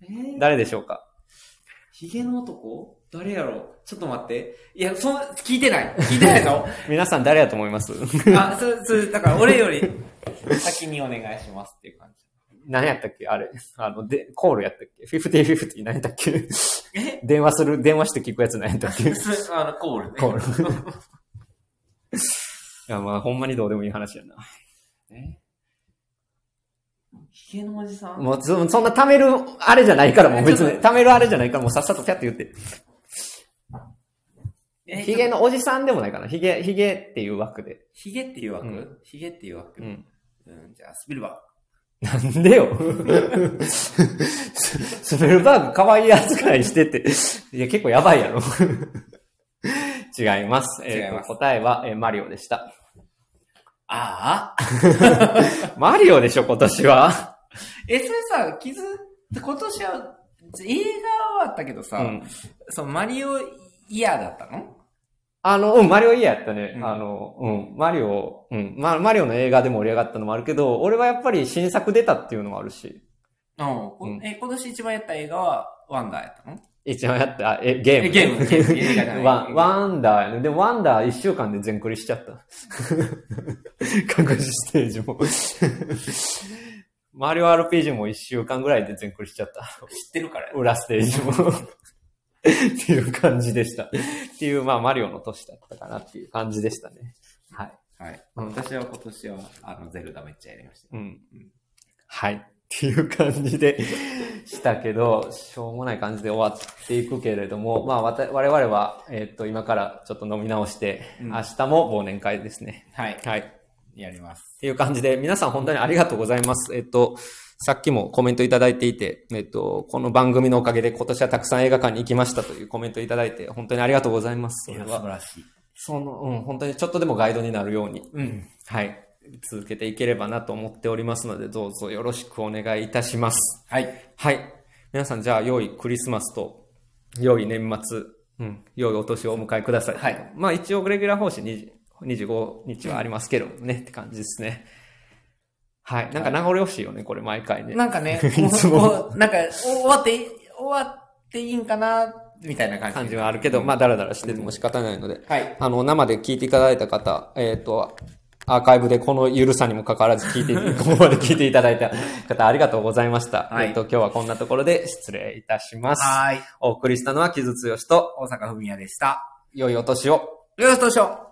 えー誰でしょうか？ヒゲの男？誰やろ？うちょっと待って。いや、そん、聞いてない。聞いてないぞ。(laughs) 皆さん誰やと思います？あ、そ、そ、だから俺より先にお願いしますっていう感じ。何やったっけ？あれ。あの、で、コールやったっけ ?50-50 何やったっけ？え？電話する、電話して聞くやつ何やったっけ？(laughs) そあの、コールね。コール。(laughs) いや、まあ、ほんまにどうでもいい話やな。え？ヒゲのおじさん？もう、そそんな貯める、あれじゃないから、もう別に。貯めるあれじゃないから、もうさっさとピャって言って。えヒゲのおじさんでもないかな。ヒゲ、ヒゲっていう枠で。ヒゲっていう枠、うんヒゲっていう枠、ううんん。じゃあ、スピルバなんでよ。(laughs) スペルバーグ可愛い扱いしてて。いや、結構やばいやろ。違います。えー答えは、えーマリオでした。ー。あ (laughs) あマリオでしょ、今年は。え、それさ、傷、今年は、映画はあったけどさ、うん。そのマリオイヤーだったの？あの、うん、マリオイヤーやったね。うんあの、うん、マリオ、うん、ま、マリオの映画で盛り上がったのもあるけど、俺はやっぱり新作出たっていうのもあるし、うん。うんえ、今年一番やった映画はワンダーやったの？一番やった、え、ゲーム。えゲームゲーム映画じゃない (laughs) ワン、ワンダーやね。でもワンダー一週間で全クリしちゃった。(laughs) 各自ステージも。マリオ RPG も一週間ぐらいで全クリしちゃった。知ってるからや裏ステージも。っていう感じでした。っていう、まあ、マリオの年だったかなっていう感じでしたね。はい。はい。うん私は今年は、あの、ゼルダめっちゃやりました。うん。はい。っていう感じでしたけど、しょうもない感じで終わっていくけれども、まあ、わた我々は、えっと、今からちょっと飲み直して、うん明日も忘年会ですね。はい。はい。っやります。ていう感じで、皆さん本当にありがとうございます。えっと、さっきもコメントいただいていて、えっと、この番組のおかげで今年はたくさん映画館に行きましたというコメントいただいて、本当にありがとうございます。それは。素晴らしい。その、うん、本当にちょっとでもガイドになるように、うん。はい。続けていければなと思っておりますので、どうぞよろしくお願いいたします。はい。はい。皆さん、じゃあ、良いクリスマスと、良い年末、うん、良いお年をお迎えください。はい。まあ、一応、レギュラー方針20 25日はありますけどね、って感じですね。はい。なんか名残惜しいよね、これ、毎回ね。なんかね、(laughs) いつもなんか、お終わって終わっていいんかな、みたいな感じ。感じはあるけど、まあ、だらだらしてても仕方ないので、はい。あの、生で聞いていただいた方、えっ、と、アーカイブでこのゆるさにもかかわらず聞いて、ここまで聞いていただいた方、ありがとうございました。はいえっ、と、今日はこんなところで失礼いたします。はい。お送りしたのは木津剛と、大阪文也でした。良いお年を。よろしくお願いします。